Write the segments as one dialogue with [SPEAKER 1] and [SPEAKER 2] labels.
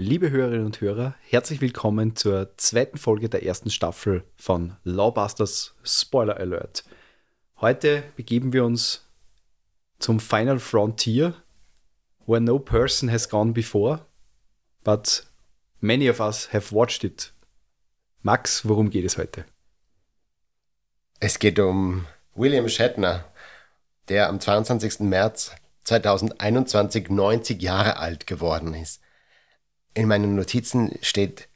[SPEAKER 1] Liebe Hörerinnen und Hörer, herzlich willkommen zur zweiten Folge der ersten Staffel von Lawbusters Spoiler Alert. Heute begeben wir uns zum Final Frontier, where no person has gone before, but many of us have watched it. Max, worum geht es heute?
[SPEAKER 2] Es geht um William Shatner, der am 22. März 2021 90 Jahre alt geworden ist in meinen Notizen steht,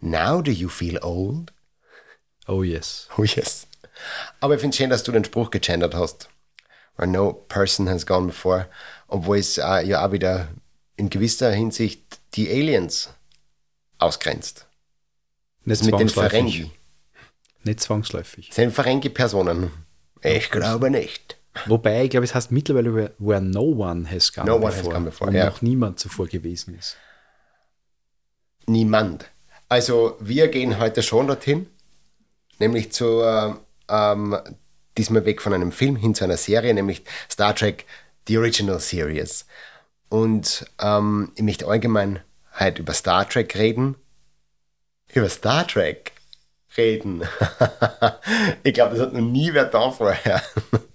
[SPEAKER 2] Now do you feel old?
[SPEAKER 1] Oh yes.
[SPEAKER 2] Oh yes. Aber ich finde es schön, dass du den Spruch gegendert hast. Where no person has gone before. Obwohl es äh, ja auch wieder in gewisser Hinsicht die Aliens ausgrenzt.
[SPEAKER 1] Nicht
[SPEAKER 2] mit den Ferengi.
[SPEAKER 1] Nicht zwangsläufig.
[SPEAKER 2] Sind Ferengi-Personen? Ich glaube nicht.
[SPEAKER 1] Wobei, ich glaube, es heißt mittlerweile, where, no one has gone
[SPEAKER 2] no
[SPEAKER 1] before.
[SPEAKER 2] One has gone before
[SPEAKER 1] wo
[SPEAKER 2] ja.
[SPEAKER 1] noch niemand zuvor gewesen ist.
[SPEAKER 2] Niemand. Also wir gehen heute schon dorthin, nämlich zu ähm, diesmal weg von einem Film hin zu einer Serie, nämlich Star Trek The Original Series. Und ähm, ich möchte allgemein heute über Star Trek reden. Über Star Trek reden. ich glaube, das hat noch nie wer da vorher.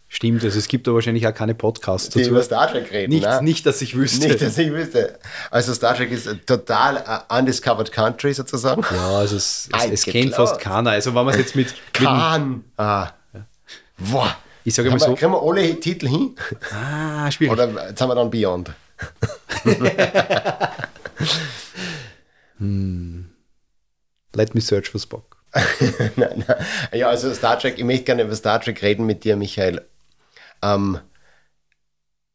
[SPEAKER 1] Stimmt, also es gibt da wahrscheinlich auch keine Podcasts
[SPEAKER 2] Die über Star Trek reden.
[SPEAKER 1] Nicht,
[SPEAKER 2] ne?
[SPEAKER 1] nicht, dass ich wüsste.
[SPEAKER 2] Nicht, dass ich wüsste. Also Star Trek ist total uh, undiscovered country sozusagen.
[SPEAKER 1] Ja, also es, es, es kennt fast keiner. Also wenn man es jetzt mit,
[SPEAKER 2] Kann. Ah. Boah.
[SPEAKER 1] ich sage mal so,
[SPEAKER 2] kriegen wir alle Titel hin?
[SPEAKER 1] ah, schwierig.
[SPEAKER 2] Oder jetzt haben wir dann Beyond?
[SPEAKER 1] Let me search for Spock.
[SPEAKER 2] nein, nein. Ja, also Star Trek, ich möchte gerne über Star Trek reden mit dir, Michael. Ähm,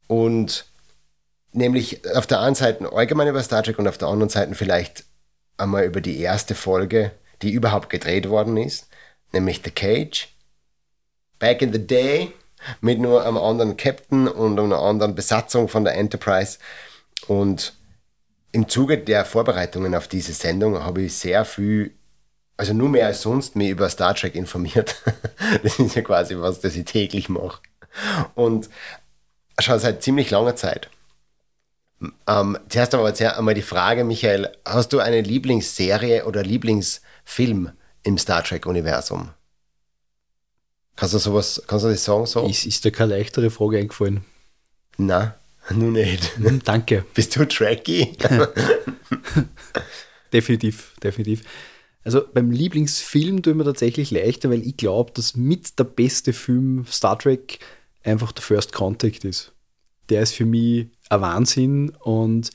[SPEAKER 2] und nämlich auf der einen Seite allgemein über Star Trek und auf der anderen Seite vielleicht einmal über die erste Folge, die überhaupt gedreht worden ist, nämlich The Cage. Back in the Day, mit nur einem anderen Captain und einer anderen Besatzung von der Enterprise. Und im Zuge der Vorbereitungen auf diese Sendung habe ich sehr viel, also nur mehr als sonst, mich über Star Trek informiert. das ist ja quasi was, das ich täglich mache. Und schon seit ziemlich langer Zeit. Ähm, zuerst aber sehr einmal die Frage, Michael, hast du eine Lieblingsserie oder Lieblingsfilm im Star Trek-Universum? Kannst du sowas, kannst du das sagen so?
[SPEAKER 1] Ist, ist dir keine leichtere Frage eingefallen?
[SPEAKER 2] Na, nun nicht.
[SPEAKER 1] Hm, danke.
[SPEAKER 2] Bist du Trekkie?
[SPEAKER 1] definitiv, definitiv. Also beim Lieblingsfilm tue ich mir tatsächlich leichter, weil ich glaube, dass mit der beste Film Star Trek einfach der First Contact ist. Der ist für mich ein Wahnsinn und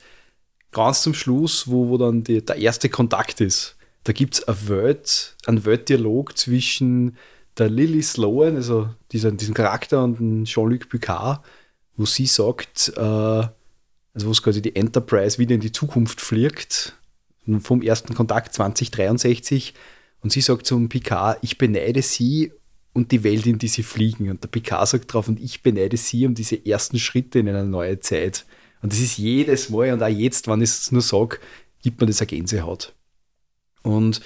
[SPEAKER 1] ganz zum Schluss, wo, wo dann die, der erste Kontakt ist, da gibt es eine Welt, einen Weltdialog zwischen der Lily Sloan, also dieser, diesem Charakter und Jean-Luc Picard, wo sie sagt, äh, also wo es quasi die Enterprise wieder in die Zukunft fliegt, vom ersten Kontakt 2063, und sie sagt zum Picard, ich beneide sie und die Welt, in die sie fliegen. Und der Picard sagt drauf, und ich beneide sie um diese ersten Schritte in eine neue Zeit. Und das ist jedes Mal und auch jetzt, wenn ich es nur sage, gibt mir das eine Gänsehaut. Und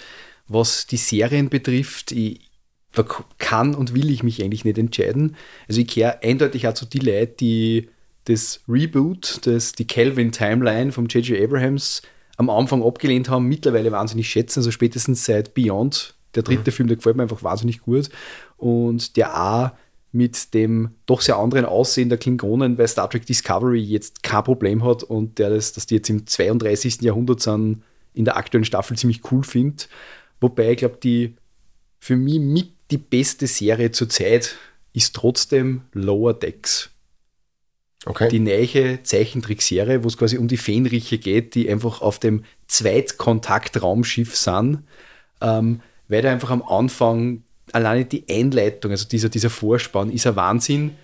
[SPEAKER 1] was die Serien betrifft, ich, da kann und will ich mich eigentlich nicht entscheiden. Also ich kehre eindeutig auch zu die Leute, die das Reboot, das, die Kelvin Timeline von J.J. Abrahams am Anfang abgelehnt haben, mittlerweile wahnsinnig schätzen, also spätestens seit Beyond, der dritte mhm. Film, der gefällt mir einfach wahnsinnig gut und der auch mit dem doch sehr anderen Aussehen der Klingonen bei Star Trek Discovery jetzt kein Problem hat und der das, dass die jetzt im 32. Jahrhundert sind, in der aktuellen Staffel ziemlich cool findet. Wobei ich glaube, die für mich mit die beste Serie zurzeit ist trotzdem Lower Decks.
[SPEAKER 2] Okay.
[SPEAKER 1] Die neue Zeichentrickserie, wo es quasi um die Fähnriche geht, die einfach auf dem Zweitkontakt-Raumschiff sind, ähm, weil da einfach am Anfang alleine die Einleitung, also dieser, dieser Vorspann, ist ein Wahnsinn,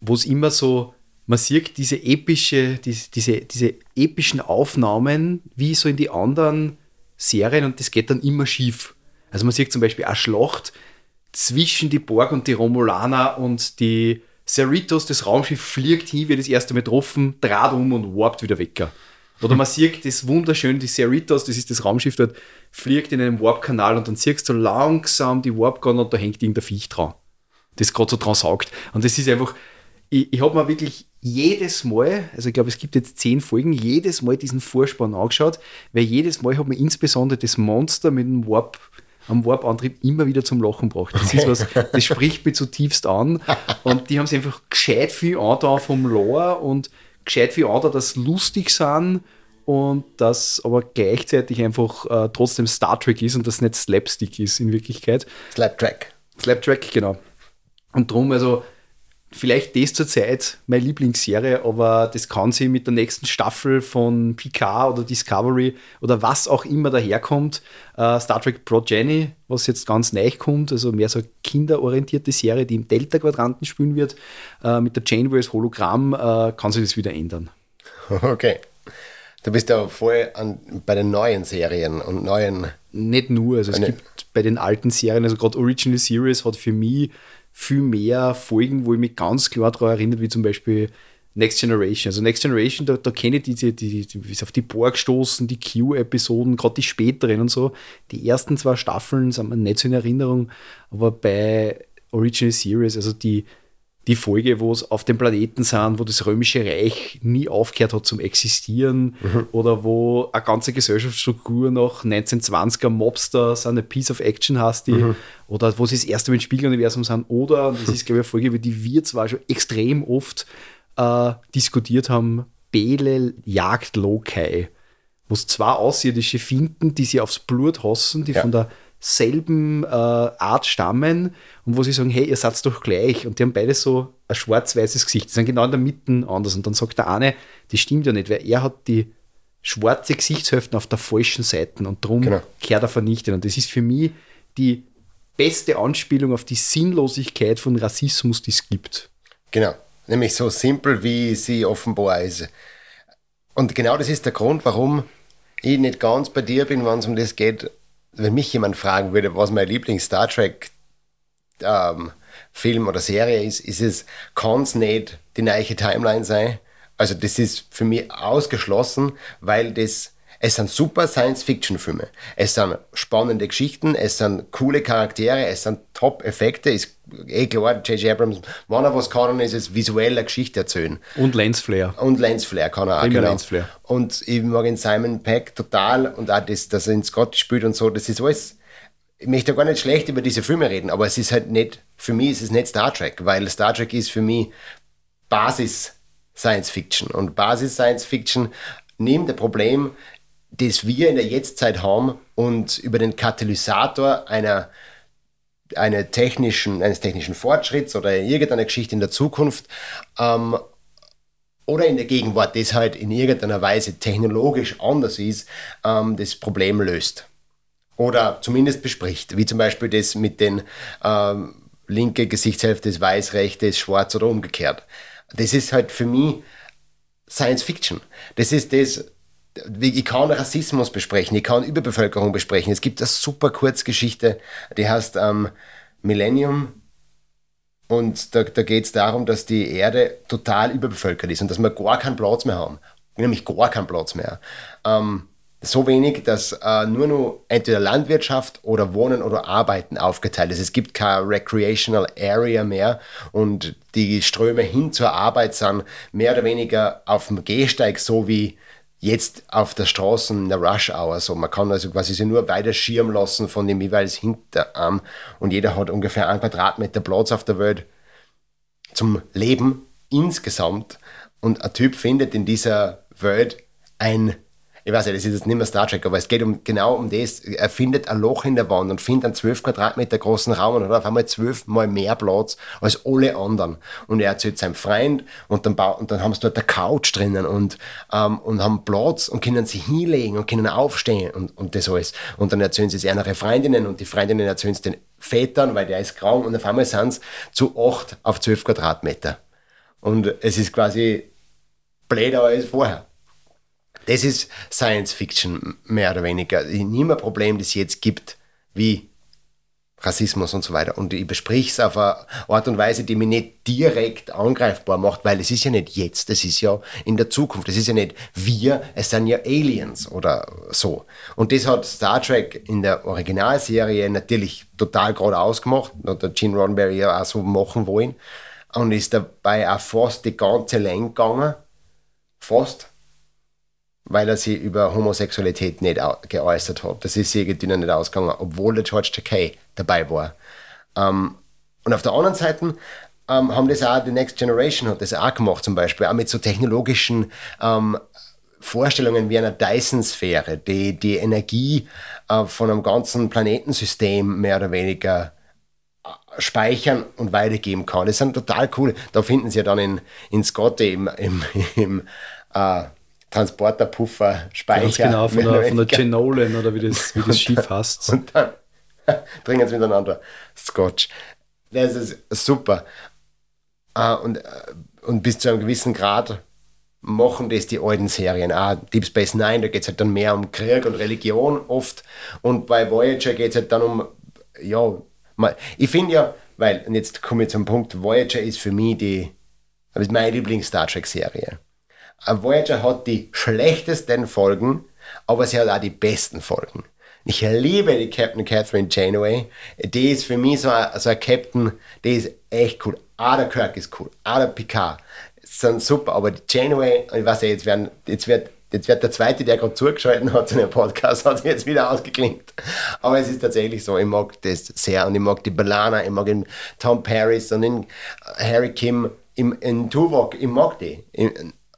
[SPEAKER 1] wo es immer so, man sieht diese epische, diese, diese, diese epischen Aufnahmen, wie so in die anderen Serien und das geht dann immer schief. Also man sieht zum Beispiel eine Schlacht zwischen die Borg und die Romulaner und die Cerritos, das Raumschiff fliegt hin, wird das erste Mal getroffen, draht um und warpt wieder weg. Oder man sieht das wunderschön, die Cerritos, das ist das Raumschiff dort, fliegt in einem Warp-Kanal und dann siehst du langsam die Warp und da hängt irgendein Viech dran, das gerade so dran saugt. Und das ist einfach, ich, ich habe mir wirklich jedes Mal, also ich glaube, es gibt jetzt zehn Folgen, jedes Mal diesen Vorspann angeschaut, weil jedes Mal hat mir insbesondere das Monster mit dem Warp am Warp-Antrieb immer wieder zum Lachen gebracht. Das ist was, das spricht mich zutiefst an. Und die haben sich einfach gescheit viel da vom Lore und gescheit viel da, dass lustig sind und das aber gleichzeitig einfach äh, trotzdem Star Trek ist und das nicht Slapstick ist in Wirklichkeit.
[SPEAKER 2] Slaptrack.
[SPEAKER 1] Slaptrack, genau. Und drum, also vielleicht das zur Zeit meine Lieblingsserie, aber das kann sie mit der nächsten Staffel von Picard oder Discovery oder was auch immer daherkommt. Äh, Star Trek Progeny, was jetzt ganz neu kommt, also mehr so eine kinderorientierte Serie, die im Delta-Quadranten spielen wird, äh, mit der Janeway als Hologramm, äh, kann sich das wieder ändern.
[SPEAKER 2] Okay. Du bist ja voll an, bei den neuen Serien und neuen.
[SPEAKER 1] Nicht nur, also es gibt bei den alten Serien, also gerade Original Series hat für mich viel mehr Folgen, wo ich mich ganz klar daran erinnere, wie zum Beispiel Next Generation. Also Next Generation, da, da kenne ich diese, die, die, wie auf die Borg stoßen, die Q-Episoden, gerade die späteren und so. Die ersten zwei Staffeln sind mir nicht so in Erinnerung, aber bei Original Series, also die, die Folge, wo es auf dem Planeten sind, wo das römische Reich nie aufgehört hat zum Existieren mhm. oder wo eine ganze Gesellschaftsstruktur nach 1920er Mobster sind eine Piece of Action hast die mhm. oder wo sie das erste Mal im Spiegeluniversum sind oder, das ist glaube ich eine Folge, über die wir zwar schon extrem oft äh, diskutiert haben, Bele jagt Lokai, wo es zwei Außerirdische finden, die sie aufs Blut hassen, die ja. von der selben äh, Art stammen und wo sie sagen, hey, ihr seid doch gleich. Und die haben beide so ein schwarz-weißes Gesicht. Die sind genau in der Mitte anders. Und dann sagt der eine, das stimmt ja nicht, weil er hat die schwarze Gesichtshälften auf der falschen Seite und darum genau. kehrt er vernichtet. Und das ist für mich die beste Anspielung auf die Sinnlosigkeit von Rassismus, die es gibt.
[SPEAKER 2] Genau, nämlich so simpel, wie sie offenbar ist. Und genau das ist der Grund, warum ich nicht ganz bei dir bin, wenn es um das geht, wenn mich jemand fragen würde, was mein Lieblings-Star Trek ähm, Film oder Serie ist, ist es, kann es nicht die neue Timeline sein. Also das ist für mich ausgeschlossen, weil das es sind super Science-Fiction-Filme. Es sind spannende Geschichten, es sind coole Charaktere, es sind Top-Effekte. Ist eh klar, J.J. Abrams, wenn er was kann, ist es visuell eine Geschichte erzählen.
[SPEAKER 1] Und Lensflare.
[SPEAKER 2] Und Lensflare kann er auch.
[SPEAKER 1] Genau. Lensflare.
[SPEAKER 2] Und ich mag in Simon Peck total und auch das, dass er in Scott spielt und so, das ist alles ich möchte gar nicht schlecht über diese Filme reden, aber es ist halt nicht, für mich ist es nicht Star Trek, weil Star Trek ist für mich Basis Science Fiction. Und Basis Science Fiction nimmt ein Problem das wir in der Jetztzeit haben und über den Katalysator einer, einer technischen, eines technischen Fortschritts oder irgendeiner Geschichte in der Zukunft ähm, oder in der Gegenwart, das halt in irgendeiner Weise technologisch anders ist, ähm, das Problem löst. Oder zumindest bespricht, wie zum Beispiel das mit den ähm, linke Gesichtshälfte ist weiß, rechte ist schwarz oder umgekehrt. Das ist halt für mich Science Fiction. Das ist das, ich kann Rassismus besprechen, ich kann Überbevölkerung besprechen. Es gibt eine super Kurzgeschichte, die heißt ähm, Millennium. Und da, da geht es darum, dass die Erde total überbevölkert ist und dass wir gar keinen Platz mehr haben. Nämlich gar keinen Platz mehr. Ähm, so wenig, dass äh, nur noch entweder Landwirtschaft oder Wohnen oder Arbeiten aufgeteilt ist. Es gibt keine Recreational Area mehr und die Ströme hin zur Arbeit sind mehr oder weniger auf dem Gehsteig, so wie jetzt auf der Straße in der Rush Hour so. Man kann also quasi sich nur weiter schirmen lassen von dem jeweils Hinterarm und jeder hat ungefähr ein Quadratmeter Platz auf der Welt zum Leben insgesamt und ein Typ findet in dieser Welt ein ich weiß nicht, das ist jetzt nicht mehr Star Trek, aber es geht um, genau um das. Er findet ein Loch in der Wand und findet einen 12 Quadratmeter großen Raum und hat auf einmal zwölfmal mehr Platz als alle anderen. Und er erzählt seinem Freund und dann, und dann haben sie dort eine Couch drinnen und, ähm, und haben Platz und können sich hinlegen und können aufstehen und, und das alles. Und dann erzählen sie es ihre Freundinnen und die Freundinnen erzählen es den Vätern, weil der ist krank und auf einmal sind sie zu 8 auf 12 Quadratmeter. Und es ist quasi bläder als vorher. Das ist Science Fiction, mehr oder weniger. Nie mehr ein Problem, das es jetzt gibt, wie Rassismus und so weiter. Und ich besprich es auf eine Art und Weise, die mich nicht direkt angreifbar macht, weil es ist ja nicht jetzt, es ist ja in der Zukunft. Es ist ja nicht wir, es sind ja Aliens oder so. Und das hat Star Trek in der Originalserie natürlich total gerade ausgemacht. Hat der Gene Roddenberry ja auch so machen wollen. und ist dabei auch fast die ganze Länge gegangen. Fast. Weil er sich über Homosexualität nicht geäußert hat. Das ist irgendwie nicht ausgegangen, obwohl der George Takei dabei war. Ähm, und auf der anderen Seite ähm, haben das auch, die Next Generation hat das auch gemacht zum Beispiel, auch mit so technologischen ähm, Vorstellungen wie einer Dyson-Sphäre, die die Energie äh, von einem ganzen Planetensystem mehr oder weniger äh, speichern und weitergeben kann. Das sind total cool. Da finden Sie ja dann in, in Scotty im, im, im äh, Transporterpuffer-Speicher. Ganz
[SPEAKER 1] genau, von der, von der Genolan oder wie das, wie das Schiff heißt.
[SPEAKER 2] Und dann trinken sie miteinander Scotch. Das ist super. Uh, und, äh, und bis zu einem gewissen Grad machen das die alten Serien. Auch Deep Space Nine, da geht es halt dann mehr um Krieg und Religion oft. Und bei Voyager geht es halt dann um, ja, ich finde ja, weil, und jetzt komme ich zum Punkt, Voyager ist für mich die, das ist meine Lieblings-Star Trek-Serie. Voyager hat die schlechtesten Folgen, aber sie hat auch die besten Folgen. Ich liebe die Captain Catherine Janeway. Die ist für mich so ein, so ein Captain, die ist echt cool. Ah, der Kirk ist cool. Ah, der Picard sind super, aber die Janeway, ich weiß ja, jetzt, werden, jetzt, wird, jetzt wird der zweite, der gerade zugeschaltet hat zu dem Podcast, hat sich jetzt wieder ausgeklinkt. Aber es ist tatsächlich so, ich mag das sehr und ich mag die Balana, ich mag den Tom Paris und den Harry Kim, im, in Tuvok, ich mag die.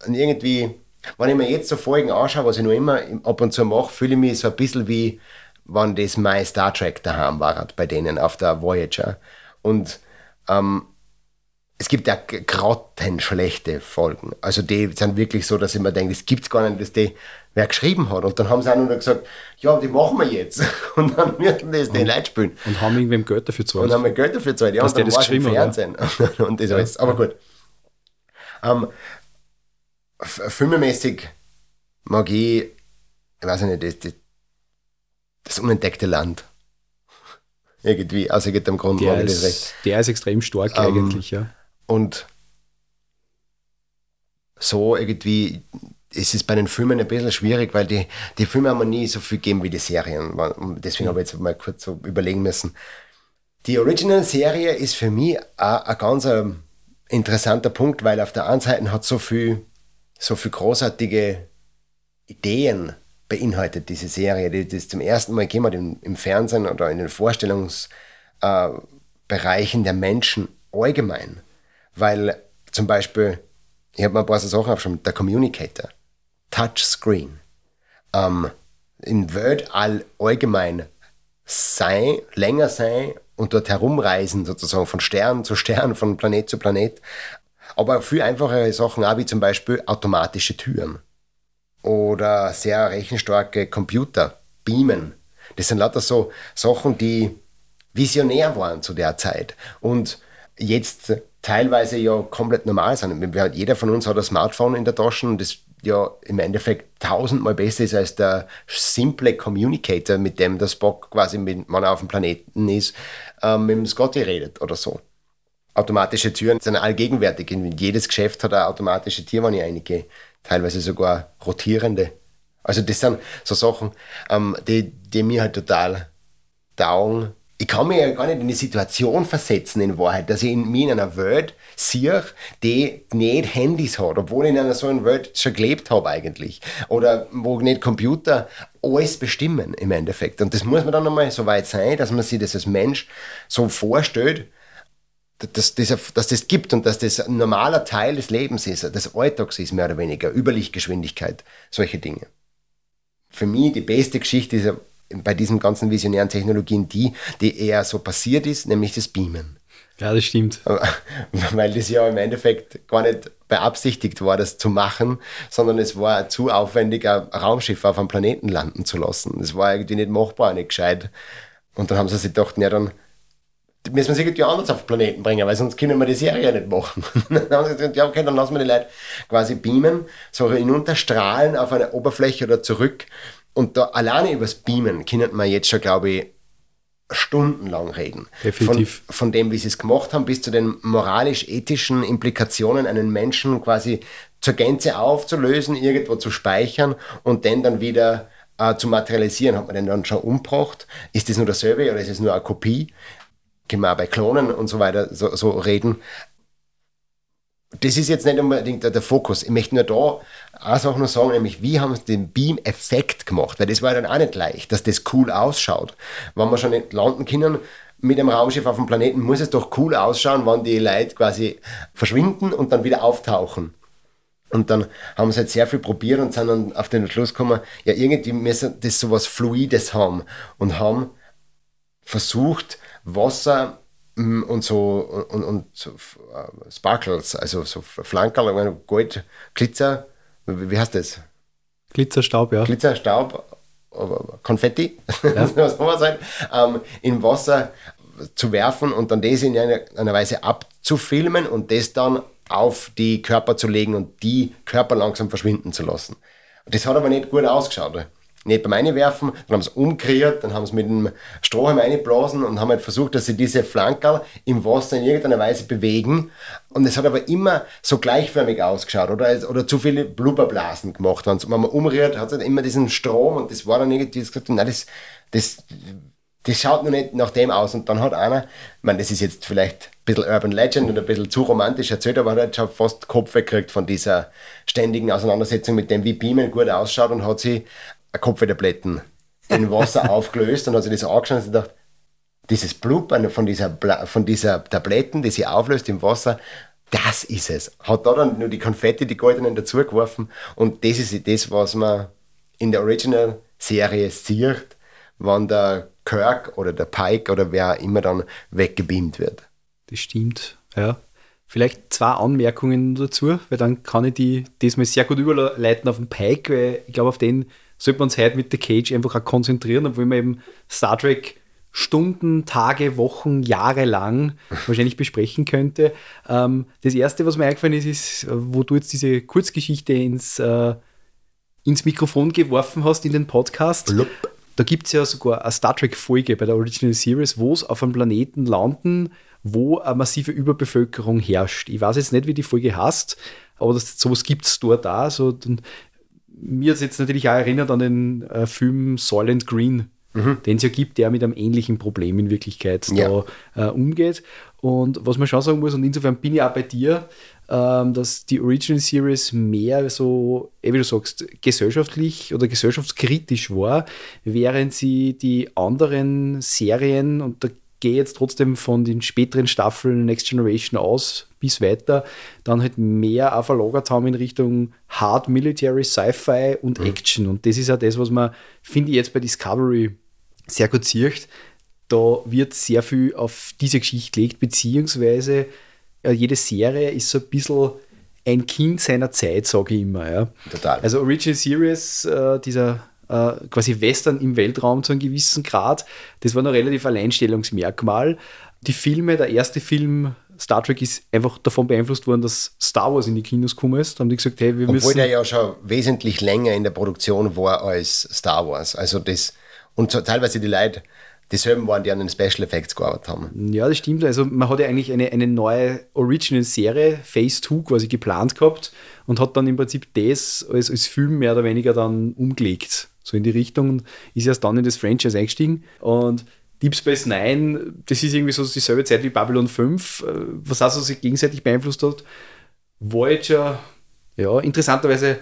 [SPEAKER 2] Und irgendwie, wenn ich mir jetzt so Folgen anschaue, was ich noch immer ab und zu mache, fühle ich mich so ein bisschen wie, wann das mein Star Trek daheim war, bei denen auf der Voyager. Und ähm, es gibt ja grottenschlechte Folgen. Also die sind wirklich so, dass ich mir denke, es gibt gar nicht, dass die wer geschrieben hat. Und dann haben sie auch nur gesagt, ja, die machen wir jetzt. Und dann müssen das die Leute spielen.
[SPEAKER 1] Und haben irgendwem Geld dafür
[SPEAKER 2] gezahlt. Und haben wir Geld dafür gezahlt, ja.
[SPEAKER 1] Dass und dann das geschrieben im
[SPEAKER 2] Fernsehen. und das alles. Aber gut. Ähm, filmemäßig mag ich, ich weiß nicht, das, das, das unentdeckte Land. Irgendwie, aus irgendeinem Grund
[SPEAKER 1] der mag ich das recht. Der ist extrem stark ähm, eigentlich, ja.
[SPEAKER 2] Und so irgendwie es ist bei den Filmen ein bisschen schwierig, weil die, die Filme haben mir nie so viel gegeben wie die Serien. Deswegen habe ich jetzt mal kurz so überlegen müssen. Die Original-Serie ist für mich ein ganz interessanter Punkt, weil auf der einen Seite hat so viel, so viel großartige Ideen beinhaltet, diese Serie, die das zum ersten Mal hat im, im Fernsehen oder in den Vorstellungsbereichen äh, der Menschen allgemein. Weil zum Beispiel, ich habe mal ein paar so Sachen aufgeschrieben, der Communicator, Touchscreen, ähm, in Word all allgemein sein, länger sein und dort herumreisen, sozusagen von Stern zu Stern, von Planet zu Planet. Aber viel einfachere Sachen auch wie zum Beispiel automatische Türen oder sehr rechenstarke Computer, Beamen. Das sind lauter so Sachen, die visionär waren zu der Zeit. Und jetzt teilweise ja komplett normal sind. Jeder von uns hat ein Smartphone in der Tasche und das ja im Endeffekt tausendmal besser ist als der simple Communicator, mit dem der Spock quasi, mit, wenn er auf dem Planeten ist, äh, mit dem Scotty redet oder so. Automatische Türen sind allgegenwärtig. Jedes Geschäft hat eine automatische Tür, wenn ich einige, teilweise sogar rotierende. Also das sind so Sachen, ähm, die, die mir halt total taugen, ich kann mir ja gar nicht in die Situation versetzen in Wahrheit, dass ich in, mich in einer Welt sehe, die nicht Handys hat, obwohl ich in einer so einer Welt schon gelebt habe eigentlich. Oder wo nicht Computer alles bestimmen im Endeffekt. Und das muss man dann einmal so weit sein, dass man sich das als Mensch so vorstellt, dass, dass, dass das gibt und dass das ein normaler Teil des Lebens ist, des Alltags ist, mehr oder weniger, Überlichtgeschwindigkeit, solche Dinge. Für mich die beste Geschichte ist bei diesen ganzen visionären Technologien die, die eher so passiert ist, nämlich das Beamen.
[SPEAKER 1] Ja, das stimmt.
[SPEAKER 2] Weil das ja im Endeffekt gar nicht beabsichtigt war, das zu machen, sondern es war zu aufwendig, ein Raumschiff auf einem Planeten landen zu lassen. Das war irgendwie nicht machbar, nicht gescheit. Und dann haben sie sich gedacht, ja, dann müssen wir sie irgendwie anders auf den Planeten bringen, weil sonst können wir die Serie nicht machen. dann haben sie gesagt, ja, okay, dann lassen wir die Leute quasi beamen, so hinunterstrahlen auf eine Oberfläche oder zurück und da alleine übers Beamen können wir jetzt schon, glaube ich, stundenlang reden.
[SPEAKER 1] Definitiv.
[SPEAKER 2] Von, von dem, wie sie es gemacht haben, bis zu den moralisch-ethischen Implikationen, einen Menschen quasi zur Gänze aufzulösen, irgendwo zu speichern und den dann wieder äh, zu materialisieren. Hat man den dann schon umgebracht? Ist das nur dasselbe oder ist es nur eine Kopie? Können wir auch bei Klonen und so weiter so, so reden. das ist jetzt nicht unbedingt der Fokus. Ich möchte nur da eine Sache noch sagen, nämlich wie haben sie den Beam-Effekt gemacht? Weil das war dann auch nicht leicht, dass das cool ausschaut. Wenn wir schon nicht landen können mit einem Raumschiff auf dem Planeten, muss es doch cool ausschauen, wenn die Leute quasi verschwinden und dann wieder auftauchen. Und dann haben sie halt sehr viel probiert und sind dann auf den Schluss gekommen, ja, irgendwie müssen das sowas Fluides haben und haben versucht, Wasser mm, und so und, und so äh, Sparkles, also so Flankerl, Gold, Glitzer, wie heißt das?
[SPEAKER 1] Glitzerstaub, ja.
[SPEAKER 2] Glitzerstaub, Konfetti, ja. so halt, ähm, in Wasser zu werfen und dann das in einer, einer Weise abzufilmen und das dann auf die Körper zu legen und die Körper langsam verschwinden zu lassen. Das hat aber nicht gut ausgeschaut. Nicht beim Einwerfen, dann haben sie umkreiert, dann haben sie mit dem Strohhalm eingeblasen und haben halt versucht, dass sie diese Flankerl im Wasser in irgendeiner Weise bewegen. Und es hat aber immer so gleichförmig ausgeschaut oder, oder zu viele Blubberblasen gemacht. Wenn man umrührt, hat es halt immer diesen Strom und das war dann irgendwie, das gesagt, nein, das, das das schaut noch nicht nach dem aus. Und dann hat einer, ich meine, das ist jetzt vielleicht ein bisschen Urban Legend und ein bisschen zu romantisch erzählt, aber er hat schon fast Kopf gekriegt von dieser ständigen Auseinandersetzung mit dem, wie Beamen gut ausschaut und hat sich Kopftabletten in Wasser aufgelöst und hat sich das angeschaut und gedacht, dieses Blub von dieser, von dieser Tabletten, die sie auflöst im Wasser, das ist es. Hat da dann nur die Konfetti, die goldenen dazugeworfen und das ist das, was man in der Original-Serie sieht, wann der Kirk oder der Pike oder wer immer dann weggebeamt wird.
[SPEAKER 1] Das stimmt, ja. Vielleicht zwei Anmerkungen dazu, weil dann kann ich die diesmal sehr gut überleiten auf den Pike, weil ich glaube, auf den sollte man uns heute mit der Cage einfach auch konzentrieren, obwohl man eben Star Trek Stunden, Tage, Wochen, Jahre lang wahrscheinlich besprechen könnte. Ähm, das erste, was mir eingefallen ist, ist, wo du jetzt diese Kurzgeschichte ins, äh, ins Mikrofon geworfen hast in den Podcast. Blub. Da gibt es ja sogar eine Star Trek-Folge bei der Original Series, wo es auf einem Planeten landen, wo eine massive Überbevölkerung herrscht. Ich weiß jetzt nicht, wie die Folge heißt, aber das, sowas gibt es dort da. So, mir jetzt natürlich auch erinnert an den äh, Film Soylent Green, mhm. den es ja gibt, der mit einem ähnlichen Problem in Wirklichkeit ja. da äh, umgeht. Und was man schon sagen muss, und insofern bin ich auch bei dir, ähm, dass die Original Series mehr so, wie du sagst, gesellschaftlich oder gesellschaftskritisch war, während sie die anderen Serien, und da gehe jetzt trotzdem von den späteren Staffeln Next Generation aus bis weiter, dann halt mehr auch verlagert haben in Richtung Hard Military, Sci-Fi und mhm. Action. Und das ist ja das, was man, finde ich, jetzt bei Discovery sehr gut sieht. Da wird sehr viel auf diese Geschichte gelegt, beziehungsweise äh, jede Serie ist so ein bisschen ein Kind seiner Zeit, sage ich immer. Ja.
[SPEAKER 2] Total.
[SPEAKER 1] Also Original Series, äh, dieser äh, quasi Western im Weltraum zu einem gewissen Grad, das war noch relativ Alleinstellungsmerkmal. Die Filme, der erste Film Star Trek ist einfach davon beeinflusst worden, dass Star Wars in die Kinos gekommen ist. Da haben die gesagt, hey, wir
[SPEAKER 2] Obwohl
[SPEAKER 1] müssen.
[SPEAKER 2] Obwohl der ja schon wesentlich länger in der Produktion war als Star Wars. Also das, und so, teilweise die Leute dieselben waren, die an den Special Effects gearbeitet haben.
[SPEAKER 1] Ja, das stimmt. Also man hat ja eigentlich eine, eine neue Original-Serie, Phase 2 quasi geplant gehabt und hat dann im Prinzip das als, als Film mehr oder weniger dann umgelegt. So in die Richtung und ist erst dann in das Franchise eingestiegen. Und Deep Space Nine, das ist irgendwie so dieselbe Zeit wie Babylon 5, äh, was also sich gegenseitig beeinflusst hat. Voyager, ja, interessanterweise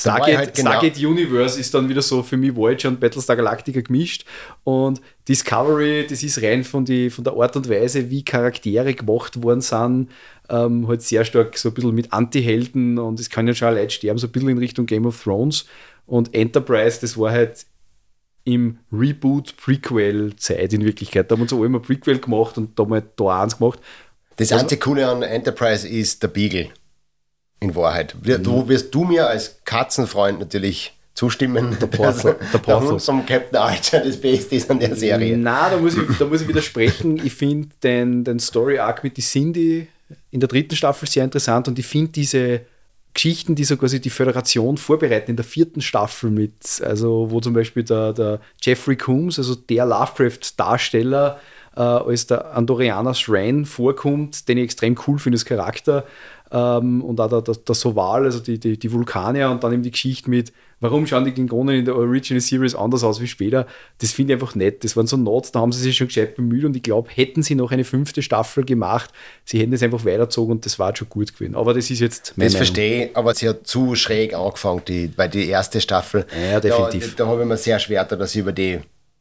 [SPEAKER 1] Stargate, halt genau. Stargate Universe ist dann wieder so für mich Voyager und Battlestar Galactica gemischt. Und Discovery, das ist rein von, die, von der Art und Weise, wie Charaktere gemacht worden sind, ähm, halt sehr stark so ein bisschen mit Anti-Helden und es kann ja schon Leute sterben, so ein bisschen in Richtung Game of Thrones. Und Enterprise, das war halt im Reboot-Prequel-Zeit in Wirklichkeit. Da haben wir so immer Prequel gemacht und da mal da eins gemacht.
[SPEAKER 2] Das also, einzige Coole an Enterprise ist der Beagle in Wahrheit. Du wirst du mir als Katzenfreund natürlich zustimmen.
[SPEAKER 1] Der.
[SPEAKER 2] Der, Portal. der Hund vom Captain Archer das Beste ist an der Serie.
[SPEAKER 1] Na, da muss ich, da muss ich widersprechen. Ich finde den, den Story-Arc mit die Cindy in der dritten Staffel sehr interessant und ich finde diese Geschichten, die so quasi die Föderation vorbereiten in der vierten Staffel mit, also wo zum Beispiel der, der Jeffrey Coombs, also der Lovecraft-Darsteller, äh, als der Andorianer Shran vorkommt, den ich extrem cool finde als Charakter. Ähm, und auch der, der Soval, also die, die, die Vulkanier und dann eben die Geschichte mit, warum schauen die Klingonen in der Original Series anders aus wie später. Das finde ich einfach nett. Das waren so Notes, da haben sie sich schon gescheit bemüht und ich glaube, hätten sie noch eine fünfte Staffel gemacht, sie hätten es einfach weitergezogen und das war schon gut gewesen. Aber das ist jetzt
[SPEAKER 2] Das verstehe ich, aber sie hat zu schräg angefangen, die, weil die erste Staffel,
[SPEAKER 1] ja, definitiv.
[SPEAKER 2] da, da habe ich mir sehr schwer, dass ich über die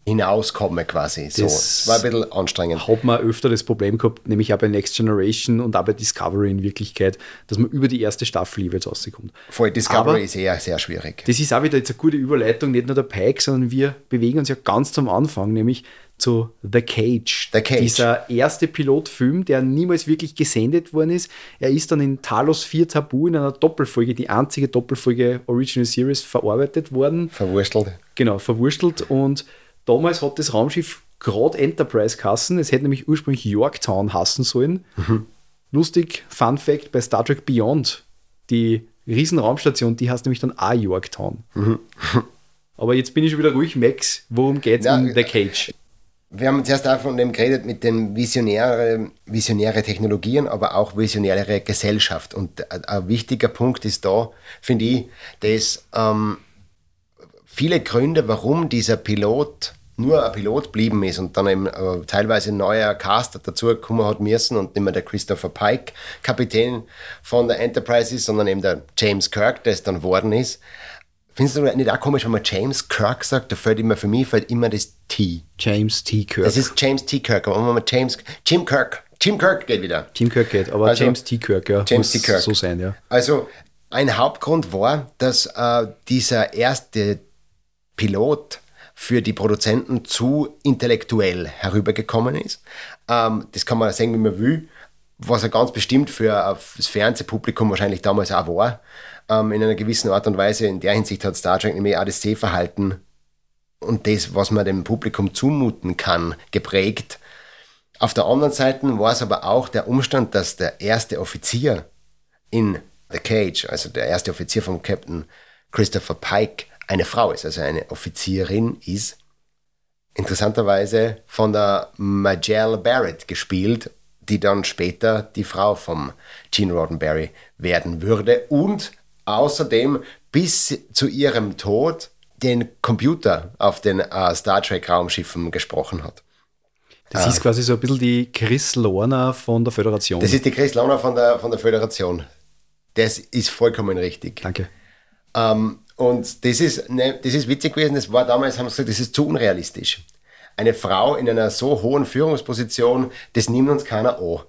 [SPEAKER 2] hinauskomme quasi. So, das war ein bisschen anstrengend.
[SPEAKER 1] Hat man öfter das Problem gehabt, nämlich auch bei Next Generation und auch bei Discovery in Wirklichkeit, dass man über die erste Staffel jeweils rauskommt.
[SPEAKER 2] Voll, Discovery Aber ist eher sehr schwierig.
[SPEAKER 1] Das ist auch wieder jetzt eine gute Überleitung, nicht nur der Pike, sondern wir bewegen uns ja ganz zum Anfang, nämlich zu The Cage.
[SPEAKER 2] The Cage.
[SPEAKER 1] Dieser erste Pilotfilm, der niemals wirklich gesendet worden ist. Er ist dann in Talos 4 Tabu in einer Doppelfolge, die einzige Doppelfolge Original Series, verarbeitet worden.
[SPEAKER 2] Verwurstelt.
[SPEAKER 1] Genau, verwurstelt und Damals hat das Raumschiff gerade Enterprise kassen. Es hätte nämlich ursprünglich Yorktown hassen sollen. Mhm. Lustig, Fun Fact: bei Star Trek Beyond, die Riesenraumstation, die heißt nämlich dann auch Yorktown. Mhm. Aber jetzt bin ich schon wieder ruhig, Max. Worum geht es ja, in The Cage?
[SPEAKER 2] Wir haben zuerst auch von dem geredet mit den visionäre, visionäre Technologien, aber auch visionäre Gesellschaft. Und ein wichtiger Punkt ist da, finde ich, dass ähm, viele Gründe, warum dieser Pilot nur ein Pilot blieben ist und dann eben äh, teilweise ein neuer Cast dazu gekommen hat müssen und nicht mehr der Christopher Pike Kapitän von der Enterprise ist, sondern eben der James Kirk, der es dann worden ist. Findest du nicht auch komisch, wenn man James Kirk sagt? Da fällt immer, für mich fällt immer das T.
[SPEAKER 1] James T. Kirk.
[SPEAKER 2] Das ist James T. Kirk, aber wenn man James, Jim Kirk, Jim Kirk geht wieder.
[SPEAKER 1] Jim Kirk geht, aber also, James T. Kirk, ja.
[SPEAKER 2] James T. Kirk.
[SPEAKER 1] so sein, ja.
[SPEAKER 2] Also ein Hauptgrund war, dass äh, dieser erste Pilot für die Produzenten zu intellektuell herübergekommen ist. Ähm, das kann man sehen, wie man will, was er ganz bestimmt für das Fernsehpublikum wahrscheinlich damals auch war. Ähm, in einer gewissen Art und Weise, in der Hinsicht hat Star Trek nämlich auch das Sehverhalten und das, was man dem Publikum zumuten kann, geprägt. Auf der anderen Seite war es aber auch der Umstand, dass der erste Offizier in The Cage, also der erste Offizier vom Captain Christopher Pike, eine Frau ist, also eine Offizierin ist. Interessanterweise von der Majel Barrett gespielt, die dann später die Frau vom Gene Roddenberry werden würde und außerdem bis zu ihrem Tod den Computer auf den äh, Star Trek Raumschiffen gesprochen hat.
[SPEAKER 1] Das äh, ist quasi so ein bisschen die Chris Lorna von der Föderation.
[SPEAKER 2] Das ist die Chris Lorna von der, von der Föderation. Das ist vollkommen richtig.
[SPEAKER 1] Danke.
[SPEAKER 2] Ähm, und das ist, ne, das ist witzig gewesen, das war damals, haben sie gesagt, das ist zu unrealistisch. Eine Frau in einer so hohen Führungsposition, das nimmt uns keiner an.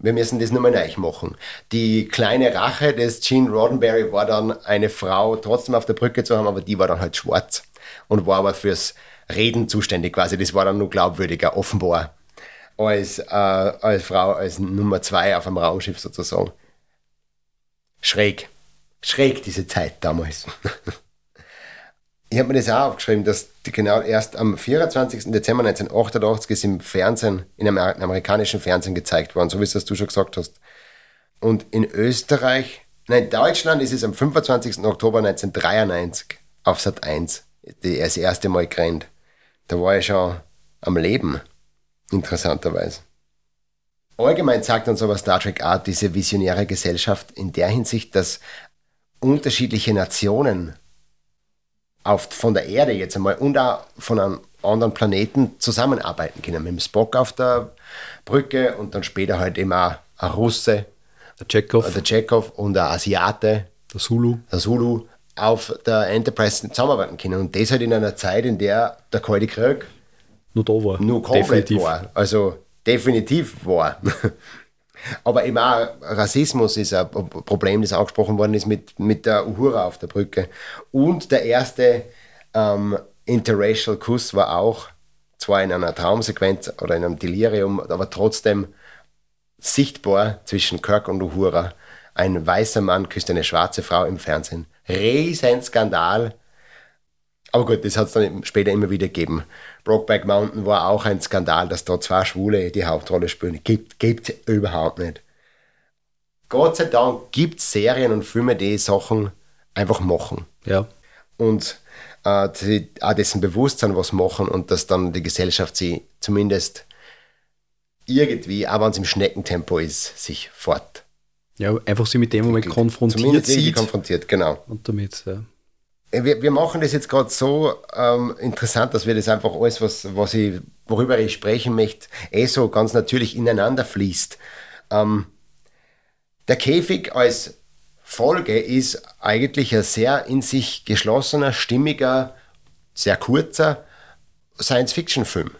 [SPEAKER 2] Wir müssen das nur mal neu machen. Die kleine Rache des Gene Roddenberry war dann eine Frau trotzdem auf der Brücke zu haben, aber die war dann halt schwarz und war aber fürs Reden zuständig quasi. Das war dann nur glaubwürdiger, offenbar, als, äh, als Frau, als Nummer zwei auf einem Raumschiff sozusagen. Schräg schräg, diese Zeit damals. ich habe mir das auch aufgeschrieben, dass genau erst am 24. Dezember 1988 ist im Fernsehen, in einem amerikanischen Fernsehen gezeigt worden, so wie es das du schon gesagt hast. Und in Österreich, nein, in Deutschland ist es am 25. Oktober 1993 auf Sat 1 das erste Mal gerannt. Da war ich schon am Leben, interessanterweise. Allgemein sagt uns aber Star Trek Art diese visionäre Gesellschaft in der Hinsicht, dass unterschiedliche Nationen auf, von der Erde jetzt einmal und auch von einem anderen Planeten zusammenarbeiten können. Mit dem Spock auf der Brücke und dann später halt eben auch ein Russe,
[SPEAKER 1] der Chekhov,
[SPEAKER 2] der Chekhov und ein Asiate,
[SPEAKER 1] der Zulu,
[SPEAKER 2] der Zulu auf der Enterprise zusammenarbeiten können. Und das halt in einer Zeit, in der der Kalte Krieg
[SPEAKER 1] nur da war.
[SPEAKER 2] Nur komplett definitiv. war. Also definitiv war. Aber eben auch Rassismus ist ein Problem, das angesprochen worden ist mit, mit der Uhura auf der Brücke. Und der erste ähm, Interracial Kuss war auch zwar in einer Traumsequenz oder in einem Delirium, aber trotzdem sichtbar zwischen Kirk und Uhura. Ein weißer Mann küsst eine schwarze Frau im Fernsehen. Riesenskandal. Aber gut, das hat es dann später immer wieder gegeben. Brokeback Mountain war auch ein Skandal, dass da zwei Schwule die Hauptrolle spielen. Gibt es überhaupt nicht. Gott sei Dank gibt es Serien und Filme, die Sachen einfach machen.
[SPEAKER 1] Ja.
[SPEAKER 2] Und äh, die, auch dessen Bewusstsein was machen und dass dann die Gesellschaft sie zumindest irgendwie, aber wenn es im Schneckentempo ist, sich fort.
[SPEAKER 1] Ja, einfach sie mit dem Moment konfrontiert
[SPEAKER 2] Zumindest
[SPEAKER 1] sieht.
[SPEAKER 2] konfrontiert, genau.
[SPEAKER 1] Und damit, ja.
[SPEAKER 2] Wir, wir machen das jetzt gerade so ähm, interessant, dass wir das einfach alles, was, was ich, worüber ich sprechen möchte, eh so ganz natürlich ineinander fließt. Ähm, der Käfig als Folge ist eigentlich ein sehr in sich geschlossener, stimmiger, sehr kurzer Science-Fiction-Film.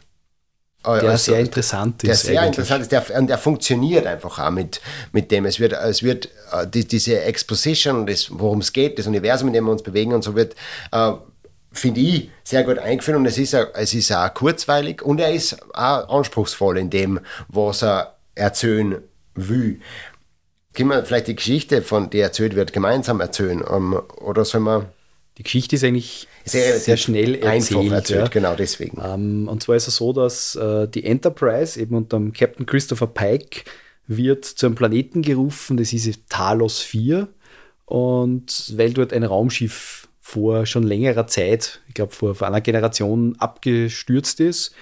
[SPEAKER 1] Der
[SPEAKER 2] Also,
[SPEAKER 1] sehr interessant
[SPEAKER 2] der
[SPEAKER 1] ist.
[SPEAKER 2] sehr
[SPEAKER 1] eigentlich.
[SPEAKER 2] interessant ist, der, und der funktioniert einfach auch mit, mit dem. Es wird, es wird äh, die, diese Exposition, das, worum es geht, das Universum, in dem wir uns bewegen und so wird, äh, finde ich, sehr gut eingeführt und es ist, auch- es ist auch kurzweilig und er ist auch anspruchsvoll in dem, was er erzählen will. Können wir vielleicht die Geschichte, von der erzählt wird, gemeinsam erzählen? Ähm, oder sollen wir
[SPEAKER 1] Die Geschichte ist eigentlich
[SPEAKER 2] sehr,
[SPEAKER 1] sehr, schnell erzählt.
[SPEAKER 2] erzählt?
[SPEAKER 1] ja.
[SPEAKER 2] Genau deswegen.
[SPEAKER 1] Ähm, und zwar ist es so, dass äh, die Enterprise eben unter dem Captain Christopher Pike wird zu einem Planeten gerufen, das ist Talos 4. Und weil dort ein Raumschiff vor schon längerer Zeit, ich glaube vor, vor einer Generation, abgestürzt ist.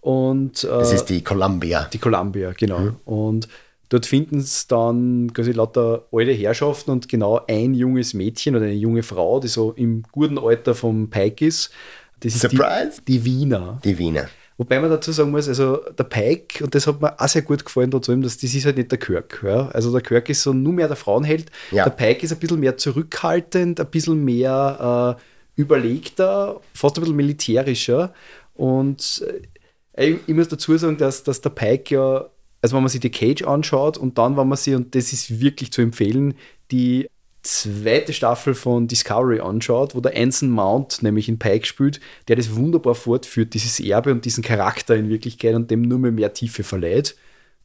[SPEAKER 1] Und, äh,
[SPEAKER 2] Das ist die Columbia.
[SPEAKER 1] die Columbia, genau. Und dort finden es dann quasi lauter alte Herrschaften und genau ein junges Mädchen oder eine junge Frau, die so im guten Alter vom Pike ist. Das ist
[SPEAKER 2] Surprise.
[SPEAKER 1] Die, die Wiener.
[SPEAKER 2] Die Wiener.
[SPEAKER 1] Wobei man dazu sagen muss, also der Pike, und das hat mir auch sehr gut gefallen dazu, dass das ist halt nicht der Kirk. Ja? Also der Kirk ist so nur mehr der Frauenheld.
[SPEAKER 2] Ja.
[SPEAKER 1] Der Pike ist ein bisschen mehr zurückhaltend, ein bisschen mehr äh, überlegter, fast ein bisschen militärischer. Und äh, ich, ich muss dazu sagen, dass, dass der Pike ja, also wenn man sich die Cage anschaut und dann, wenn man sie, und das ist wirklich zu empfehlen, die zweite Staffel von Discovery anschaut, wo der Anson Mount nämlich in Pike spielt, der das wunderbar fortführt, dieses Erbe und diesen Charakter in Wirklichkeit und dem nur mehr mehr Tiefe verleiht.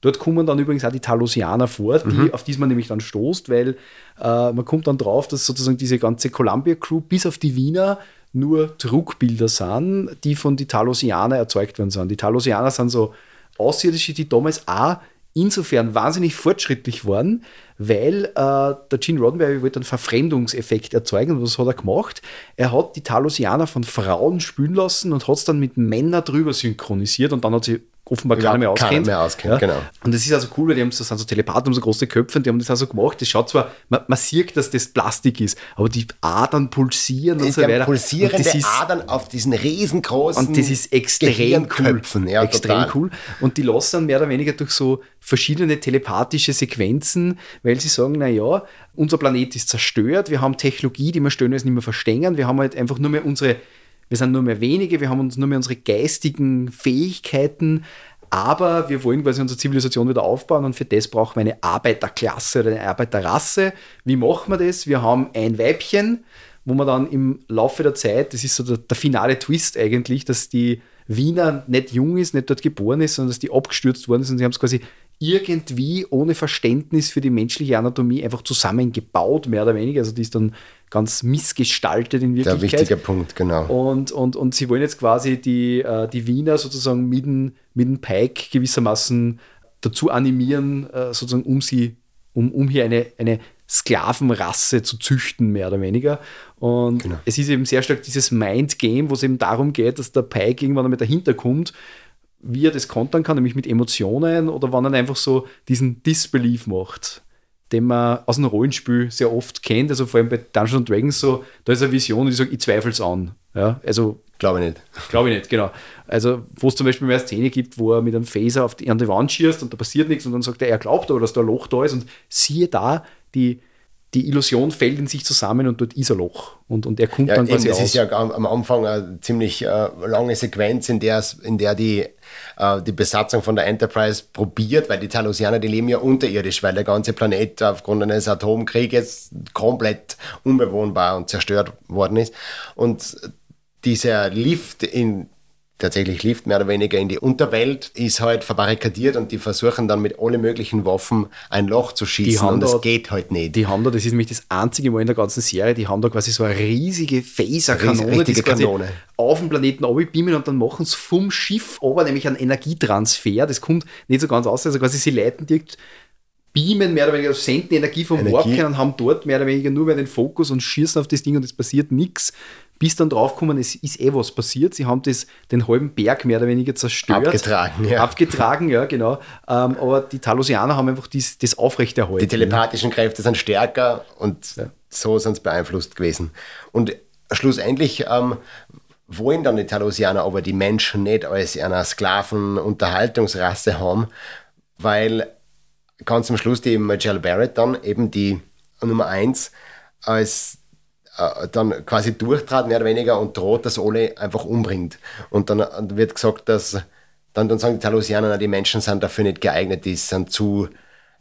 [SPEAKER 1] Dort kommen dann übrigens auch die Talosianer vor, die, auf die man nämlich dann stoßt, weil äh, man kommt dann drauf, dass sozusagen diese ganze Columbia-Crew bis auf die Wiener nur Druckbilder sind, die von die Talosianer erzeugt worden sind. Die Talosianer sind so Außerirdische, die damals auch insofern wahnsinnig fortschrittlich waren, weil äh, der Gene Roddenberry wollte einen Verfremdungseffekt erzeugen und was hat er gemacht? Er hat die Talosianer von Frauen spülen lassen und hat es dann mit Männern drüber synchronisiert und dann hat sie offenbar
[SPEAKER 2] Ja,
[SPEAKER 1] keiner mehr
[SPEAKER 2] keiner
[SPEAKER 1] auskennt.
[SPEAKER 2] mehr auskennt, genau.
[SPEAKER 1] Und das ist also cool, weil die haben so, sind so Telepathen, so große Köpfe und die haben das also gemacht. Das schaut zwar, man, man sieht, dass das Plastik ist, aber die Adern pulsieren und so weiter.
[SPEAKER 2] pulsierende
[SPEAKER 1] und das ist,
[SPEAKER 2] Adern auf diesen riesengroßen
[SPEAKER 1] und das ist extrem cool.
[SPEAKER 2] Ja,
[SPEAKER 1] extrem
[SPEAKER 2] total.
[SPEAKER 1] cool. Und die lassen mehr oder weniger durch so verschiedene telepathische Sequenzen, weil sie sagen, naja, unser Planet ist zerstört, wir haben Technologie, die wir stören, nicht mehr verstehen, wir haben halt einfach nur mehr unsere, wir sind nur mehr wenige, wir haben uns nur mehr unsere geistigen Fähigkeiten, aber wir wollen quasi unsere Zivilisation wieder aufbauen und für das brauchen wir eine Arbeiterklasse oder eine Arbeiterrasse. Wie machen wir das? Wir haben ein Weibchen, wo man dann im Laufe der Zeit, das ist so der, der finale Twist eigentlich, dass die Wiener nicht jung ist, nicht dort geboren ist, sondern dass die abgestürzt worden ist und sie haben es quasi irgendwie ohne Verständnis für die menschliche Anatomie einfach zusammengebaut, mehr oder weniger. Also die ist dann ganz missgestaltet in
[SPEAKER 2] Der
[SPEAKER 1] Wirklichkeit.
[SPEAKER 2] wichtige Punkt, genau.
[SPEAKER 1] Und, und, und sie wollen jetzt quasi die, äh, die Wiener sozusagen mit dem, mit dem Pike gewissermaßen dazu animieren, äh, sozusagen um sie, um, um hier eine, eine Sklavenrasse zu züchten, mehr oder weniger. Und
[SPEAKER 2] Genau.
[SPEAKER 1] es ist eben sehr stark dieses Mind-Game, wo es eben darum geht, dass der Pike irgendwann einmal dahinter kommt, wie er das kontern kann, nämlich mit Emotionen oder wann er einfach so diesen Disbelief macht, den man aus dem Rollenspiel sehr oft kennt, also vor allem bei Dungeons Dragons so, da ist eine Vision und ich sage, ich zweifle es an. Ja, also
[SPEAKER 2] Glaube ich nicht.
[SPEAKER 1] Glaube ich nicht, genau. Also, wo es zum Beispiel mehr eine Szene gibt, wo er mit einem Phaser auf die, an die Wand schießt und da passiert nichts und dann sagt er, er glaubt aber, dass da ein Loch da ist und siehe da, die, die Illusion fällt in sich zusammen und dort ist ein Loch und, und er kommt
[SPEAKER 2] Ja,
[SPEAKER 1] dann
[SPEAKER 2] eben,
[SPEAKER 1] quasi
[SPEAKER 2] das
[SPEAKER 1] aus.
[SPEAKER 2] ist ja am, Anfang eine ziemlich äh, lange Sequenz, in der, in der die, äh, die Besatzung von der Enterprise probiert, weil die Talosianer, die leben ja unterirdisch, weil der ganze Planet aufgrund eines Atomkrieges komplett unbewohnbar und zerstört worden ist. Und dieser Lift in tatsächlich Lift mehr oder weniger in die Unterwelt ist halt verbarrikadiert und die versuchen dann mit alle möglichen Waffen ein Loch zu schießen und das
[SPEAKER 1] da-
[SPEAKER 2] geht halt nicht.
[SPEAKER 1] die haben da, das ist nämlich das einzige Mal in der ganzen Serie, die haben da quasi so eine riesige Phaser-Kanone,
[SPEAKER 2] Ries-
[SPEAKER 1] die
[SPEAKER 2] Kanone.
[SPEAKER 1] auf den Planeten abbeamen und dann machen sie vom Schiff aber nämlich einen Energietransfer. Das kommt nicht so ganz aus, also quasi sie leiten direkt beamen mehr oder weniger, senden Energie vom. Warp und haben dort mehr oder weniger nur mehr den Fokus und schießen auf das Ding und es passiert nichts, bis dann draufkommen, es ist eh was passiert. Sie haben das, den halben Berg mehr oder weniger zerstört.
[SPEAKER 2] Abgetragen, ja.
[SPEAKER 1] Abgetragen, ja, genau. Ähm, aber die Talosianer haben einfach dies, das aufrechterhalten.
[SPEAKER 2] Die telepathischen Kräfte sind stärker und
[SPEAKER 1] Ja.
[SPEAKER 2] so sind sie beeinflusst gewesen. Und schlussendlich ähm, wollen dann die Talosianer aber die Menschen nicht als einer Sklaven-Unterhaltungsrasse haben, weil ganz am Schluss die Michelle Barrett dann eben die Nummer eins als äh, dann quasi durchtrat, mehr oder weniger, und droht, dass alle einfach umbringt. Und dann äh, wird gesagt, dass dann, dann sagen die Talosianer, na, die Menschen sind dafür nicht geeignet, die sind zu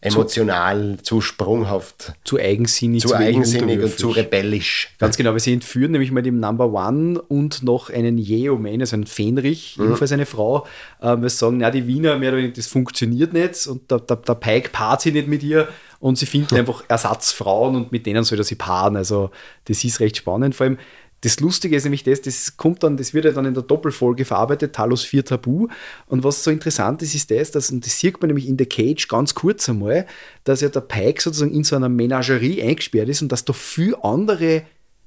[SPEAKER 2] emotional, zu sprunghaft,
[SPEAKER 1] zu eigensinnig,
[SPEAKER 2] zu
[SPEAKER 1] wenig
[SPEAKER 2] eigensinnig und zu rebellisch.
[SPEAKER 1] Ganz genau, wir sie entführen nämlich mal den Number One und noch einen Yeoman, also einen Fenrich,
[SPEAKER 2] Mhm.
[SPEAKER 1] ebenfalls eine Frau. Ähm, wir sagen, na, die Wiener, mehr oder weniger, das funktioniert nicht und der, der, der Pike paart sich nicht mit ihr und sie finden einfach Ersatzfrauen und mit denen soll er sie paaren. Also das ist recht spannend. Vor allem, das Lustige ist nämlich das, das kommt dann, das wird ja dann in der Doppelfolge verarbeitet, Talos 4 Tabu. Und was so interessant ist, ist das, dass, und das sieht man nämlich in The Cage ganz kurz einmal, dass ja der Pike sozusagen in so einer Menagerie eingesperrt ist und dass da viel andere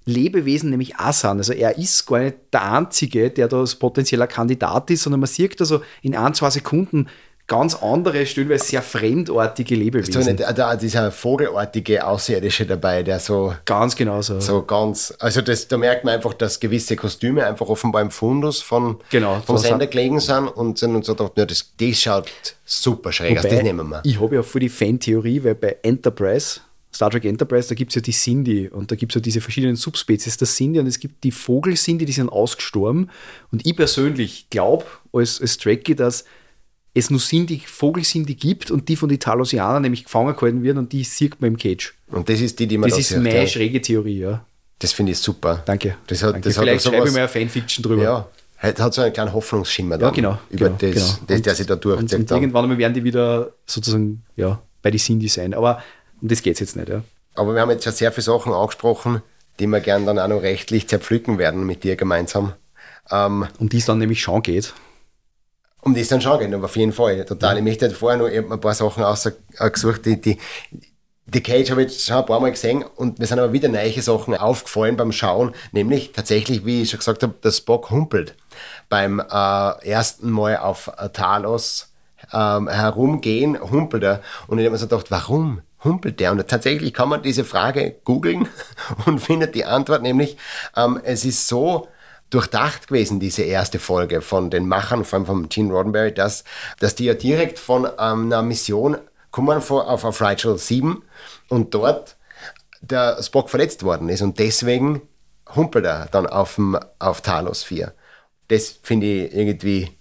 [SPEAKER 1] Lebewesen nämlich auch sind. Also er ist gar nicht der Einzige, der da als potenzieller Kandidat ist, sondern man sieht also in ein, zwei Sekunden ganz andere, stellenweise sehr fremdartige Lebewesen.
[SPEAKER 2] nicht, da, dieser vogelartige Außerirdische dabei, der so,
[SPEAKER 1] Ganz genau so.
[SPEAKER 2] so ganz, also das, da merkt man einfach, dass gewisse Kostüme einfach offenbar im Fundus von,
[SPEAKER 1] Genau,
[SPEAKER 2] vom Sender
[SPEAKER 1] sind-
[SPEAKER 2] gelegen sind und sind und so gedacht, ja, das, das schaut super schräg aus, das nehmen wir.
[SPEAKER 1] Ich habe ja voll die Fan-Theorie, weil bei Enterprise, Star Trek Enterprise, da gibt es ja die Cindy und da gibt es ja diese verschiedenen Subspezies der Cindy und es gibt die Vogel-Cindy, die sind ausgestorben. Und ich persönlich glaube als, als Trekkie, dass es nur Cindy, Vogel-Cindy gibt und die von den Talosianern nämlich gefangen gehalten werden und die sieht man im Cage.
[SPEAKER 2] Und das ist die, die man
[SPEAKER 1] Das
[SPEAKER 2] da
[SPEAKER 1] ist meine
[SPEAKER 2] ja.
[SPEAKER 1] schräge Theorie, ja.
[SPEAKER 2] Das finde ich super.
[SPEAKER 1] Danke.
[SPEAKER 2] Das hat,
[SPEAKER 1] Danke.
[SPEAKER 2] das hat
[SPEAKER 1] Vielleicht
[SPEAKER 2] sowas-
[SPEAKER 1] schreibe ich mal eine Fanfiction drüber.
[SPEAKER 2] Ja, hat, hat so einen kleinen Hoffnungsschimmer
[SPEAKER 1] Ja,
[SPEAKER 2] dann
[SPEAKER 1] genau.
[SPEAKER 2] über
[SPEAKER 1] genau,
[SPEAKER 2] das,
[SPEAKER 1] genau.
[SPEAKER 2] das
[SPEAKER 1] Und-
[SPEAKER 2] der sich da
[SPEAKER 1] Und,
[SPEAKER 2] durchzieht.
[SPEAKER 1] und
[SPEAKER 2] dann.
[SPEAKER 1] irgendwann einmal werden die wieder sozusagen ja, bei die Cindy sein. Aber um das geht es jetzt nicht. Ja.
[SPEAKER 2] Aber wir haben jetzt schon sehr viele Sachen angesprochen, die wir gern dann auch noch rechtlich zerpflücken werden mit dir gemeinsam. Ähm,
[SPEAKER 1] Um die es dann nämlich schon geht.
[SPEAKER 2] Um das dann schon gehen, aber auf jeden Fall. Total. Ich möchte halt vorher noch ich ein paar Sachen ausgesucht, die, die, die Cage habe ich jetzt schon ein paar Mal gesehen und mir sind aber wieder neue Sachen aufgefallen beim Schauen, nämlich tatsächlich, wie ich schon gesagt habe, der Spock humpelt beim äh, ersten Mal auf äh, Talos ähm, herumgehen, humpelt er. Und ich habe mir so gedacht, warum humpelt der? Und tatsächlich kann man diese Frage googeln und findet die Antwort, nämlich ähm, es ist so durchdacht gewesen, diese erste Folge von den Machern, vor allem von Gene Roddenberry, dass, dass die ja direkt von ähm, einer Mission kommen vor, auf, auf Rigel 7 und dort der Spock verletzt worden ist und deswegen humpelt er dann auf, dem, auf Talos 4. Das finde ich irgendwie,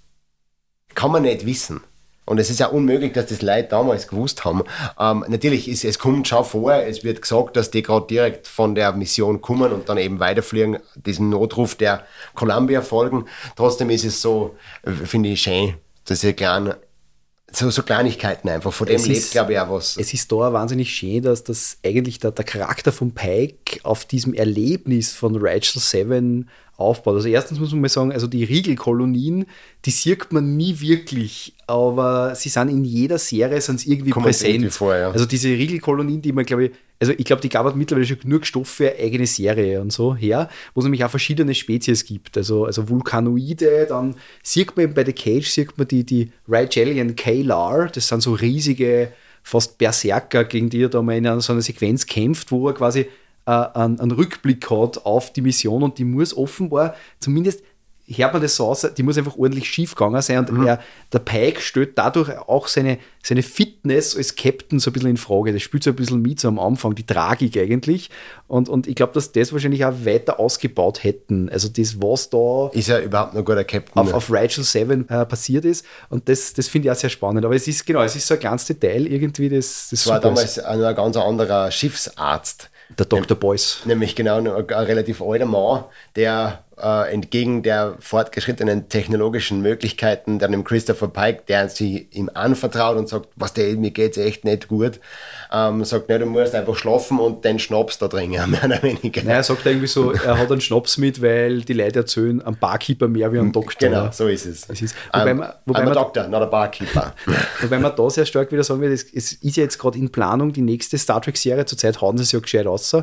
[SPEAKER 2] kann man nicht wissen. Und es ist ja unmöglich, dass das Leute damals gewusst haben. Ähm, natürlich, ist, es kommt schon vor, es wird gesagt, dass die gerade direkt von der Mission kommen und dann eben weiterfliegen, diesem Notruf der Columbia folgen. Trotzdem ist es so, äh, finde ich schön, dass sie kleinen, so, so Kleinigkeiten einfach, von dem
[SPEAKER 1] Es
[SPEAKER 2] lebt,
[SPEAKER 1] ist-
[SPEAKER 2] glaube ich, auch was.
[SPEAKER 1] Es ist da wahnsinnig schön, dass das eigentlich der, der Charakter von Pike auf diesem Erlebnis von Rachel 7 aufbaut. Also erstens muss man mal sagen, also die Riegelkolonien, die sieht man nie wirklich, aber sie sind in jeder Serie sind irgendwie
[SPEAKER 2] Kommen
[SPEAKER 1] präsent.
[SPEAKER 2] irgendwie vor, ja.
[SPEAKER 1] Also diese Riegelkolonien, die man, glaube ich, also ich glaube, die gab es mittlerweile schon genug Stoff für eigene Serie und so her, wo es nämlich auch verschiedene Spezies gibt. Also, also Vulkanoide, dann sieht man eben bei The Cage, sieht man die, die Rigelian Kalar, das sind so riesige, fast Berserker, gegen die er da mal in so einer Sequenz kämpft, wo er quasi äh, einen, einen Rückblick hat auf die Mission und die muss offenbar, zumindest hört man das so aus, die muss einfach ordentlich schief gegangen sein und er, der Pike stellt dadurch auch seine, seine Fitness als Captain so ein bisschen in Frage. Das spielt so ein bisschen mit so am Anfang, die Tragik eigentlich. Und, und ich glaube, dass das wahrscheinlich auch weiter ausgebaut hätten. Also das, was da
[SPEAKER 2] ist er überhaupt noch guter Captain?
[SPEAKER 1] auf, auf Rachel 7 äh, passiert ist. Und das, das finde ich auch sehr spannend. Aber es ist genau, es ist so ein kleines Detail irgendwie, das, das
[SPEAKER 2] war damals ein, ein ganz anderer Schiffsarzt.
[SPEAKER 1] Der Dr. Boyce.
[SPEAKER 2] Nämlich genau ein, ein relativ alter Mann, der äh, entgegen der fortgeschrittenen technologischen Möglichkeiten dann dem Christopher Pike, der sie ihm anvertraut und sagt, was der, mir geht's echt nicht gut, ähm, sagt, ne, du musst einfach schlafen und den Schnaps da trinken, mehr oder weniger.
[SPEAKER 1] Naja, er sagt irgendwie so, er hat einen Schnaps mit, weil die Leute erzählen, am Barkeeper mehr wie am Doktor.
[SPEAKER 2] Genau, so ist es.
[SPEAKER 1] Das ist,
[SPEAKER 2] wobei um, man, wobei I'm man, a doctor, not a barkeeper.
[SPEAKER 1] wobei man da sehr stark wieder sagen will, es, es ist ja jetzt gerade in Planung die nächste Star Trek-Serie, zurzeit hauen sie es ja gescheit raus,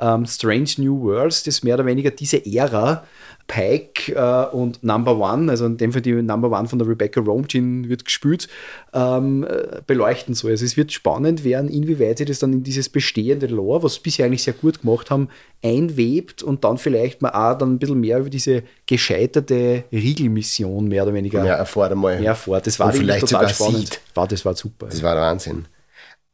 [SPEAKER 1] ähm, Strange New Worlds, das mehr oder weniger diese Ära, Pike äh, und Number One, also in dem Fall die Number One von der Rebecca Romijn wird gespielt, ähm, äh, beleuchten soll. Also es wird spannend werden, inwieweit sie das dann in dieses bestehende Lore, was sie bisher eigentlich sehr gut gemacht haben, einwebt und dann vielleicht mal auch dann ein bisschen mehr über diese gescheiterte Riegelmission mehr oder weniger
[SPEAKER 2] mehr erfahrt einmal.
[SPEAKER 1] Mehr erfahrt. Das war
[SPEAKER 2] vielleicht total spannend.
[SPEAKER 1] War, das war super.
[SPEAKER 2] Das war der Wahnsinn.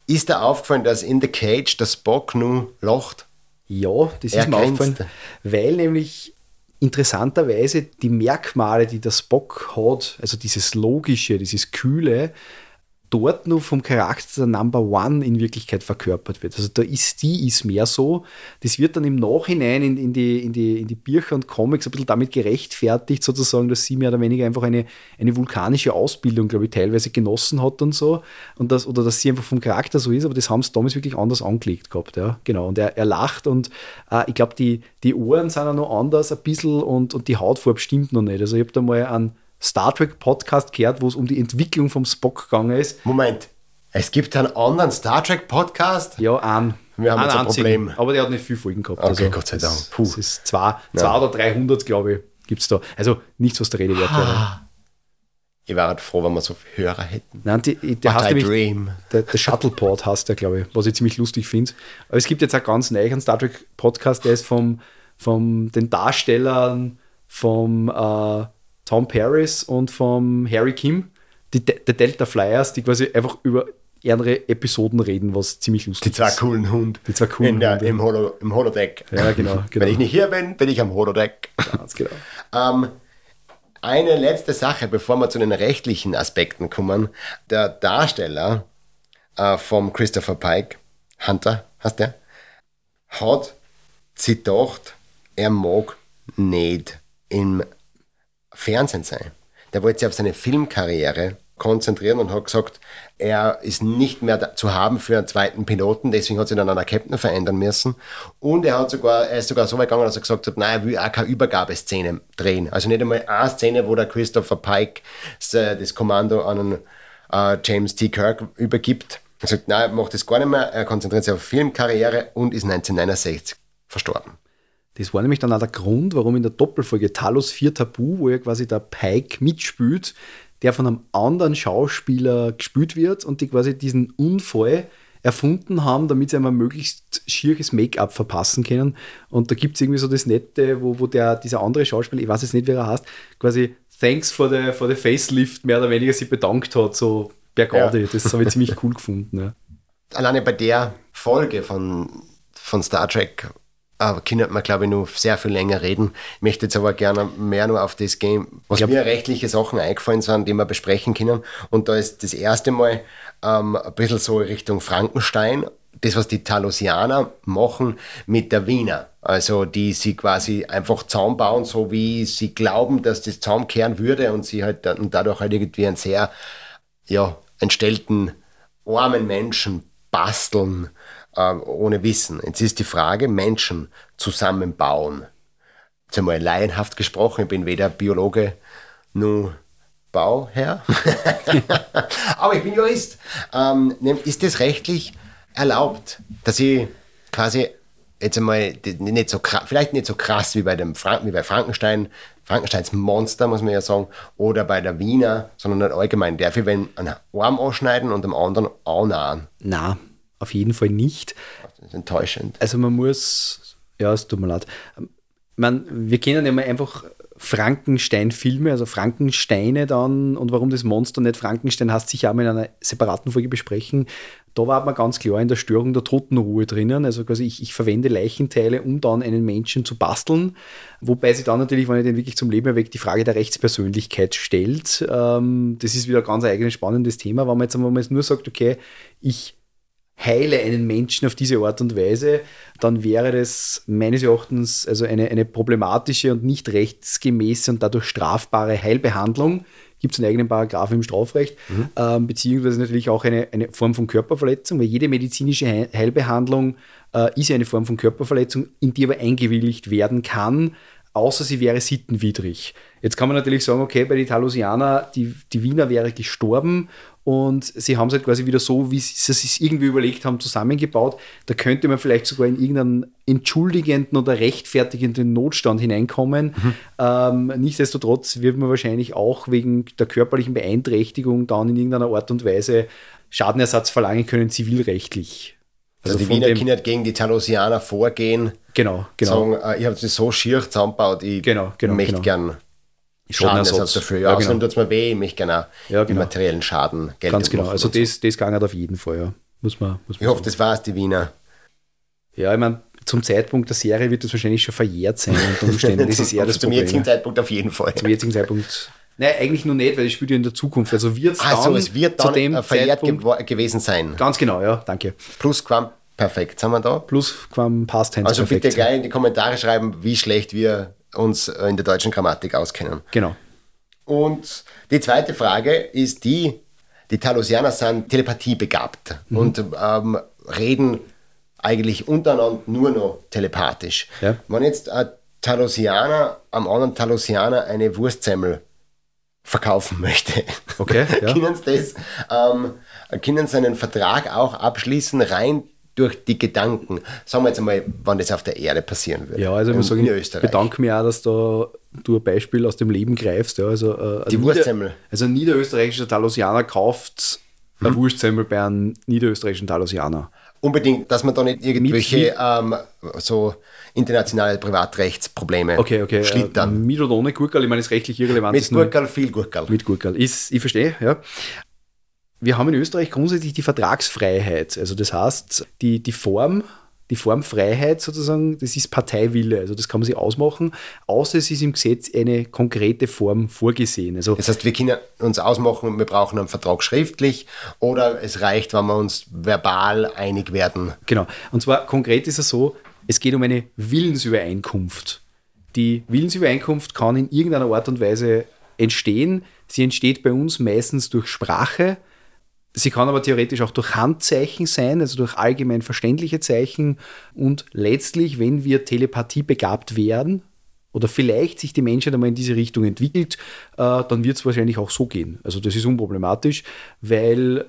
[SPEAKER 2] Ist da aufgefallen, dass in The Cage der Spock nun lacht?
[SPEAKER 1] Ja, das er ist mir aufgefallen, weil nämlich interessanterweise die Merkmale, die der Spock hat, also dieses Logische, dieses Kühle, dort nur vom Charakter der Number One in Wirklichkeit verkörpert wird. Also da ist die ist mehr so. Das wird dann im Nachhinein in, in, die, in, die, in die Bücher und Comics ein bisschen damit gerechtfertigt, sozusagen, dass sie mehr oder weniger einfach eine, eine vulkanische Ausbildung, glaube ich, teilweise genossen hat und so. Und das, oder dass sie einfach vom Charakter so ist, aber das haben sie damals wirklich anders angelegt gehabt. Ja. Genau. Und er, er lacht und äh, ich glaube, die, die Ohren sind auch noch anders ein bisschen und, und die Hautfarbe stimmt noch nicht. Also ich habe da mal einen Star Trek Podcast gehört, wo es um die Entwicklung vom Spock gegangen ist.
[SPEAKER 2] Moment, es gibt einen anderen Star Trek Podcast?
[SPEAKER 1] Ja, einen.
[SPEAKER 2] Wir haben
[SPEAKER 1] einen
[SPEAKER 2] jetzt ein Problem.
[SPEAKER 1] Aber der hat nicht viel Folgen gehabt.
[SPEAKER 2] Okay, also, Gott sei Dank.
[SPEAKER 1] Puh. Das ist zwei, ja. oder 300, glaube ich, gibt es da. Also nichts, was der Rede wert wäre.
[SPEAKER 2] Ich wäre halt froh, wenn wir so viele Hörer hätten.
[SPEAKER 1] Nein, die, der What heißt nämlich, dream. Der, der Shuttleport heißt der, glaube ich, was ich ziemlich lustig finde. Aber es gibt jetzt auch ganz neu einen Star Trek Podcast, der ist vom, vom den Darstellern vom äh, Tom Paris und vom Harry Kim, die De Delta Flyers, die quasi einfach über andere Episoden reden, was ziemlich lustig
[SPEAKER 2] ist. Die zwei ist. coolen Hunde.
[SPEAKER 1] Die zwei coolen
[SPEAKER 2] der, Hunde. Im, Holo, Im Holodeck.
[SPEAKER 1] Ja, genau, genau.
[SPEAKER 2] Wenn ich nicht hier bin, bin ich am Holodeck.
[SPEAKER 1] Ganz genau.
[SPEAKER 2] ähm, eine letzte Sache, bevor wir zu den rechtlichen Aspekten kommen. Der Darsteller äh, vom Christopher Pike, Hunter, heißt der, hat sich gedacht, er mag nicht im Fernsehen sein. Der wollte sich auf seine Filmkarriere konzentrieren und hat gesagt, er ist nicht mehr zu haben für einen zweiten Piloten, deswegen hat sich dann an der Captain verändern müssen. Und er hat sogar, er ist sogar so weit gegangen, dass er gesagt hat, nein, er will auch keine Übergabeszene drehen. Also nicht einmal eine Szene, wo der Christopher Pike das Kommando an einen, uh, James T. Kirk übergibt. Er sagt, nein, er macht das gar nicht mehr, er konzentriert sich auf Filmkarriere und ist 1969 verstorben.
[SPEAKER 1] Das war nämlich dann auch der Grund, warum in der Doppelfolge Talos 4 Tabu, wo ja quasi der Pike mitspielt, der von einem anderen Schauspieler gespielt wird und die quasi diesen Unfall erfunden haben, damit sie einmal möglichst schieres Make-up verpassen können. Und da gibt es irgendwie so das Nette, wo, wo der, dieser andere Schauspieler, ich weiß jetzt nicht, wer er heißt, quasi Thanks for the, for the Facelift mehr oder weniger sich bedankt hat, so per Gaudi. Ja. Das habe ich ziemlich cool gefunden. Ja.
[SPEAKER 2] Alleine bei der Folge von, von Star Trek aber könnte man, glaube ich, noch sehr viel länger reden. Ich möchte jetzt aber gerne mehr nur auf das gehen, was glaub, mir rechtliche Sachen eingefallen sind, die wir besprechen können. Und da ist das erste Mal ähm, ein bisschen so Richtung Frankenstein. Das, was die Talosianer machen mit der Wiener. Also, die sie quasi einfach zusammenbauen, so wie sie glauben, dass das zusammenkehren würde und sie halt und dadurch halt irgendwie einen sehr, ja, entstellten, armen Menschen basteln äh, ohne Wissen. Jetzt ist die Frage, Menschen zusammenbauen. Jetzt einmal laienhaft gesprochen, ich bin weder Biologe noch Bauherr, aber ich bin Jurist. Ähm, ist das rechtlich erlaubt, dass ich quasi jetzt einmal nicht so vielleicht nicht so krass wie bei dem Frank, wie bei Frankenstein, Frankensteins Monster, muss man ja sagen, oder bei der Wiener, sondern allgemein. Darf ich wenn einen Arm ausschneiden und dem anderen annahen?
[SPEAKER 1] Na, auf jeden Fall nicht.
[SPEAKER 2] Das ist enttäuschend.
[SPEAKER 1] Also man muss, ja, es tut mir leid. Man, wir kennen ja mal einfach Frankenstein-Filme, also Frankensteine dann und warum das Monster nicht Frankenstein heißt, sicher auch mal in einer separaten Folge besprechen. Da war man ganz klar in der Störung der Totenruhe drinnen. Also quasi ich, ich verwende Leichenteile, um dann einen Menschen zu basteln. Wobei sich dann natürlich, wenn ich den wirklich zum Leben erweckt, die Frage der Rechtspersönlichkeit stellt. Ähm, das ist wieder ein ganz eigenes spannendes Thema, wenn man jetzt, wenn man jetzt nur sagt, okay, ich heile einen Menschen auf diese Art und Weise, dann wäre das meines Erachtens also eine, eine problematische und nicht rechtsgemäße und dadurch strafbare Heilbehandlung. Gibt es einen eigenen Paragraph im Strafrecht, mhm. ähm, beziehungsweise natürlich auch eine, eine Form von Körperverletzung, weil jede medizinische Heilbehandlung äh, ist ja eine Form von Körperverletzung, in die aber eingewilligt werden kann, außer sie wäre sittenwidrig. Jetzt kann man natürlich sagen, okay, bei den Talusianer, die, die Wiener wäre gestorben und sie haben es halt quasi wieder so, wie sie es sich irgendwie überlegt haben, zusammengebaut. Da könnte man vielleicht sogar in irgendeinen entschuldigenden oder rechtfertigenden Notstand hineinkommen. Mhm. Ähm, nichtsdestotrotz wird man wahrscheinlich auch wegen der körperlichen Beeinträchtigung dann in irgendeiner Art und Weise Schadenersatz verlangen können, zivilrechtlich.
[SPEAKER 2] Also, also die Wiener Kinder gegen die Talusianer vorgehen.
[SPEAKER 1] Genau, genau.
[SPEAKER 2] Sagen, äh, ich habe sie so schier zusammengebaut, ich
[SPEAKER 1] genau, genau,
[SPEAKER 2] möchte
[SPEAKER 1] genau.
[SPEAKER 2] gern Schadenersatz dafür. Ja, ja genau. tut es mir weh, ich möchte gerne ja, genau. materiellen Schaden
[SPEAKER 1] Geld Ganz genau, also das, das ging halt auf jeden Fall, ja. Muss man, muss man
[SPEAKER 2] ich hoffe, das war es, die Wiener.
[SPEAKER 1] Ja, ich meine, zum Zeitpunkt der Serie wird das wahrscheinlich schon verjährt sein unter Umständen. Das ist eher das
[SPEAKER 2] Zum Problem. jetzigen Zeitpunkt auf jeden Fall.
[SPEAKER 1] Zum jetzigen Zeitpunkt Nein, eigentlich nur nicht, weil ich spiele ja in der Zukunft. Also wird es dann,
[SPEAKER 2] also es wird dann zu dem verjährt ge gewesen sein.
[SPEAKER 1] Ganz genau, ja, danke.
[SPEAKER 2] Plus Quam Perfekt, sind wir da?
[SPEAKER 1] Plus Quam Past
[SPEAKER 2] Tense. Also perfekt. bitte gleich in die Kommentare schreiben, wie schlecht wir uns in der deutschen Grammatik auskennen.
[SPEAKER 1] Genau.
[SPEAKER 2] Und die zweite Frage ist die, die Talusianer sind telepathiebegabt mhm. und ähm, reden eigentlich untereinander nur noch telepathisch. Ja. Wenn jetzt ein Talusianer am anderen Talusianer eine Wurstsemmel verkaufen möchte,
[SPEAKER 1] okay, ja.
[SPEAKER 2] können sie das, ähm, können sie einen Vertrag auch abschließen, rein durch die Gedanken. Sagen wir jetzt einmal, wann das auf der Erde passieren würde.
[SPEAKER 1] Ja, also ich muss sagen, ich bedanke mich auch, dass da du ein Beispiel aus dem Leben greifst. Ja, also,
[SPEAKER 2] äh, die Wurstsemmel.
[SPEAKER 1] Also ein niederösterreichischer Talosianer kauft hm. eine Wurstsemmel bei einem niederösterreichischen Talosianer.
[SPEAKER 2] Unbedingt, dass man da nicht irgendwelche ähm, so internationale Privatrechtsprobleme
[SPEAKER 1] okay, okay. schlittern. Äh, mit oder ohne Gurkel, ich meine, ist rechtlich irrelevant.
[SPEAKER 2] Mit Gurkel, viel Gurkel.
[SPEAKER 1] Mit Gurkel. Ist, ich verstehe, ja wir haben in Österreich grundsätzlich die Vertragsfreiheit. Also das heißt, die, die Form, die Formfreiheit sozusagen, das ist Parteiwille. Also das kann man sich ausmachen, außer es ist im Gesetz eine konkrete Form vorgesehen. Also
[SPEAKER 2] das heißt, wir können uns ausmachen, wir brauchen einen Vertrag schriftlich oder es reicht, wenn wir uns verbal einig werden.
[SPEAKER 1] Genau. Und zwar konkret ist es so, es geht um eine Willensübereinkunft. Die Willensübereinkunft kann in irgendeiner Art und Weise entstehen. Sie entsteht bei uns meistens durch Sprache, Sie kann aber theoretisch auch durch Handzeichen sein, also durch allgemein verständliche Zeichen. Und letztlich, wenn wir Telepathie begabt werden, oder vielleicht sich die Menschheit einmal in diese Richtung entwickelt, äh, dann wird es wahrscheinlich auch so gehen. Also das ist unproblematisch, weil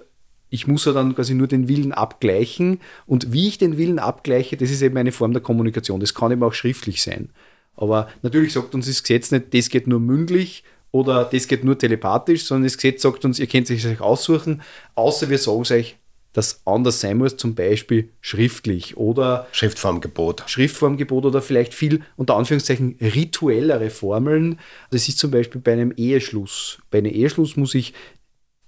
[SPEAKER 1] ich muss ja dann quasi nur den Willen abgleichen. Und wie ich den Willen abgleiche, das ist eben eine Form der Kommunikation. Das kann eben auch schriftlich sein. Aber natürlich sagt uns das Gesetz nicht, das geht nur mündlich, oder das geht nur telepathisch, sondern das Gesetz sagt uns, ihr könnt es euch aussuchen, außer wir sagen es euch, dass anders sein muss, zum Beispiel schriftlich oder
[SPEAKER 2] Schriftformgebot.
[SPEAKER 1] Schriftformgebot oder vielleicht viel unter Anführungszeichen rituellere Formeln. Das ist zum Beispiel bei einem Eheschluss. Bei einem Eheschluss muss ich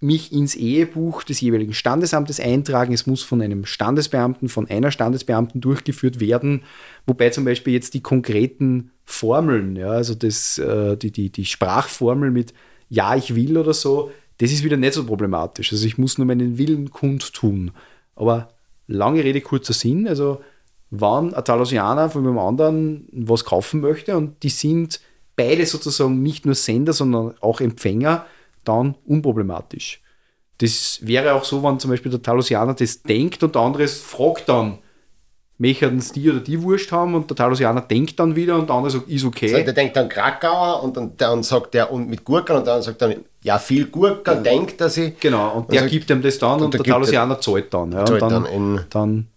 [SPEAKER 1] mich ins Ehebuch des jeweiligen Standesamtes eintragen. Es muss von einem Standesbeamten, von einer Standesbeamten durchgeführt werden, wobei zum Beispiel jetzt die konkreten Formeln, ja, also das, äh, die, die, die Sprachformel mit Ja, ich will oder so, das ist wieder nicht so problematisch. Also ich muss nur meinen Willen kundtun. Aber lange Rede, kurzer Sinn, also wann ein Talosianer von einem anderen was kaufen möchte und die sind beide sozusagen nicht nur Sender, sondern auch Empfänger, dann unproblematisch. Das wäre auch so, wenn zum Beispiel der Talosianer das denkt und der andere fragt dann, möchten es die oder die Wurst haben und der Talosianer denkt dann wieder und der andere sagt, ist okay.
[SPEAKER 2] So, der denkt dann Krakauer und dann, dann sagt der und mit Gurken und dann sagt dann, ja, viel Gurken, ja. denkt er sich.
[SPEAKER 1] Genau, und der sagt, gibt ihm das dann und, und der, der Talosianer zahlt dann. Ja,
[SPEAKER 2] zahlt
[SPEAKER 1] dann,
[SPEAKER 2] dann, dann,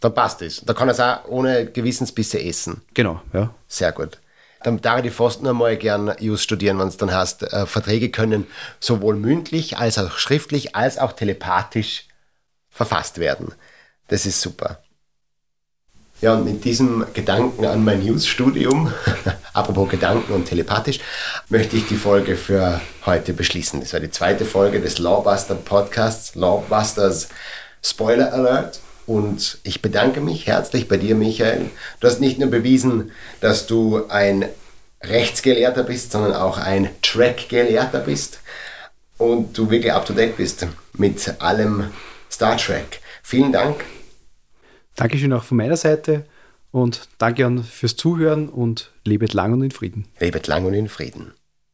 [SPEAKER 2] dann passt es. Da kann er es auch ohne Gewissensbisse essen.
[SPEAKER 1] Genau, ja.
[SPEAKER 2] Sehr gut dann darf ich fast nur mal gern Jus studieren, wenn es dann heißt, äh, Verträge können sowohl mündlich als auch schriftlich als auch telepathisch verfasst werden. Das ist super. Ja, und mit diesem Gedanken an mein News-Studium, apropos Gedanken und telepathisch, möchte ich die Folge für heute beschließen. Das war die zweite Folge des Lawbuster Podcasts, Lawbusters Spoiler Alert. Und ich bedanke mich herzlich bei dir, Michael. Du hast nicht nur bewiesen, dass du ein Rechtsgelehrter bist, sondern auch ein Track-Gelehrter bist und du wirklich up-to-date bist mit allem Star Trek. Vielen Dank.
[SPEAKER 1] Dankeschön auch von meiner Seite und danke an fürs Zuhören und lebet lang und in Frieden.
[SPEAKER 2] Lebet lang und in Frieden.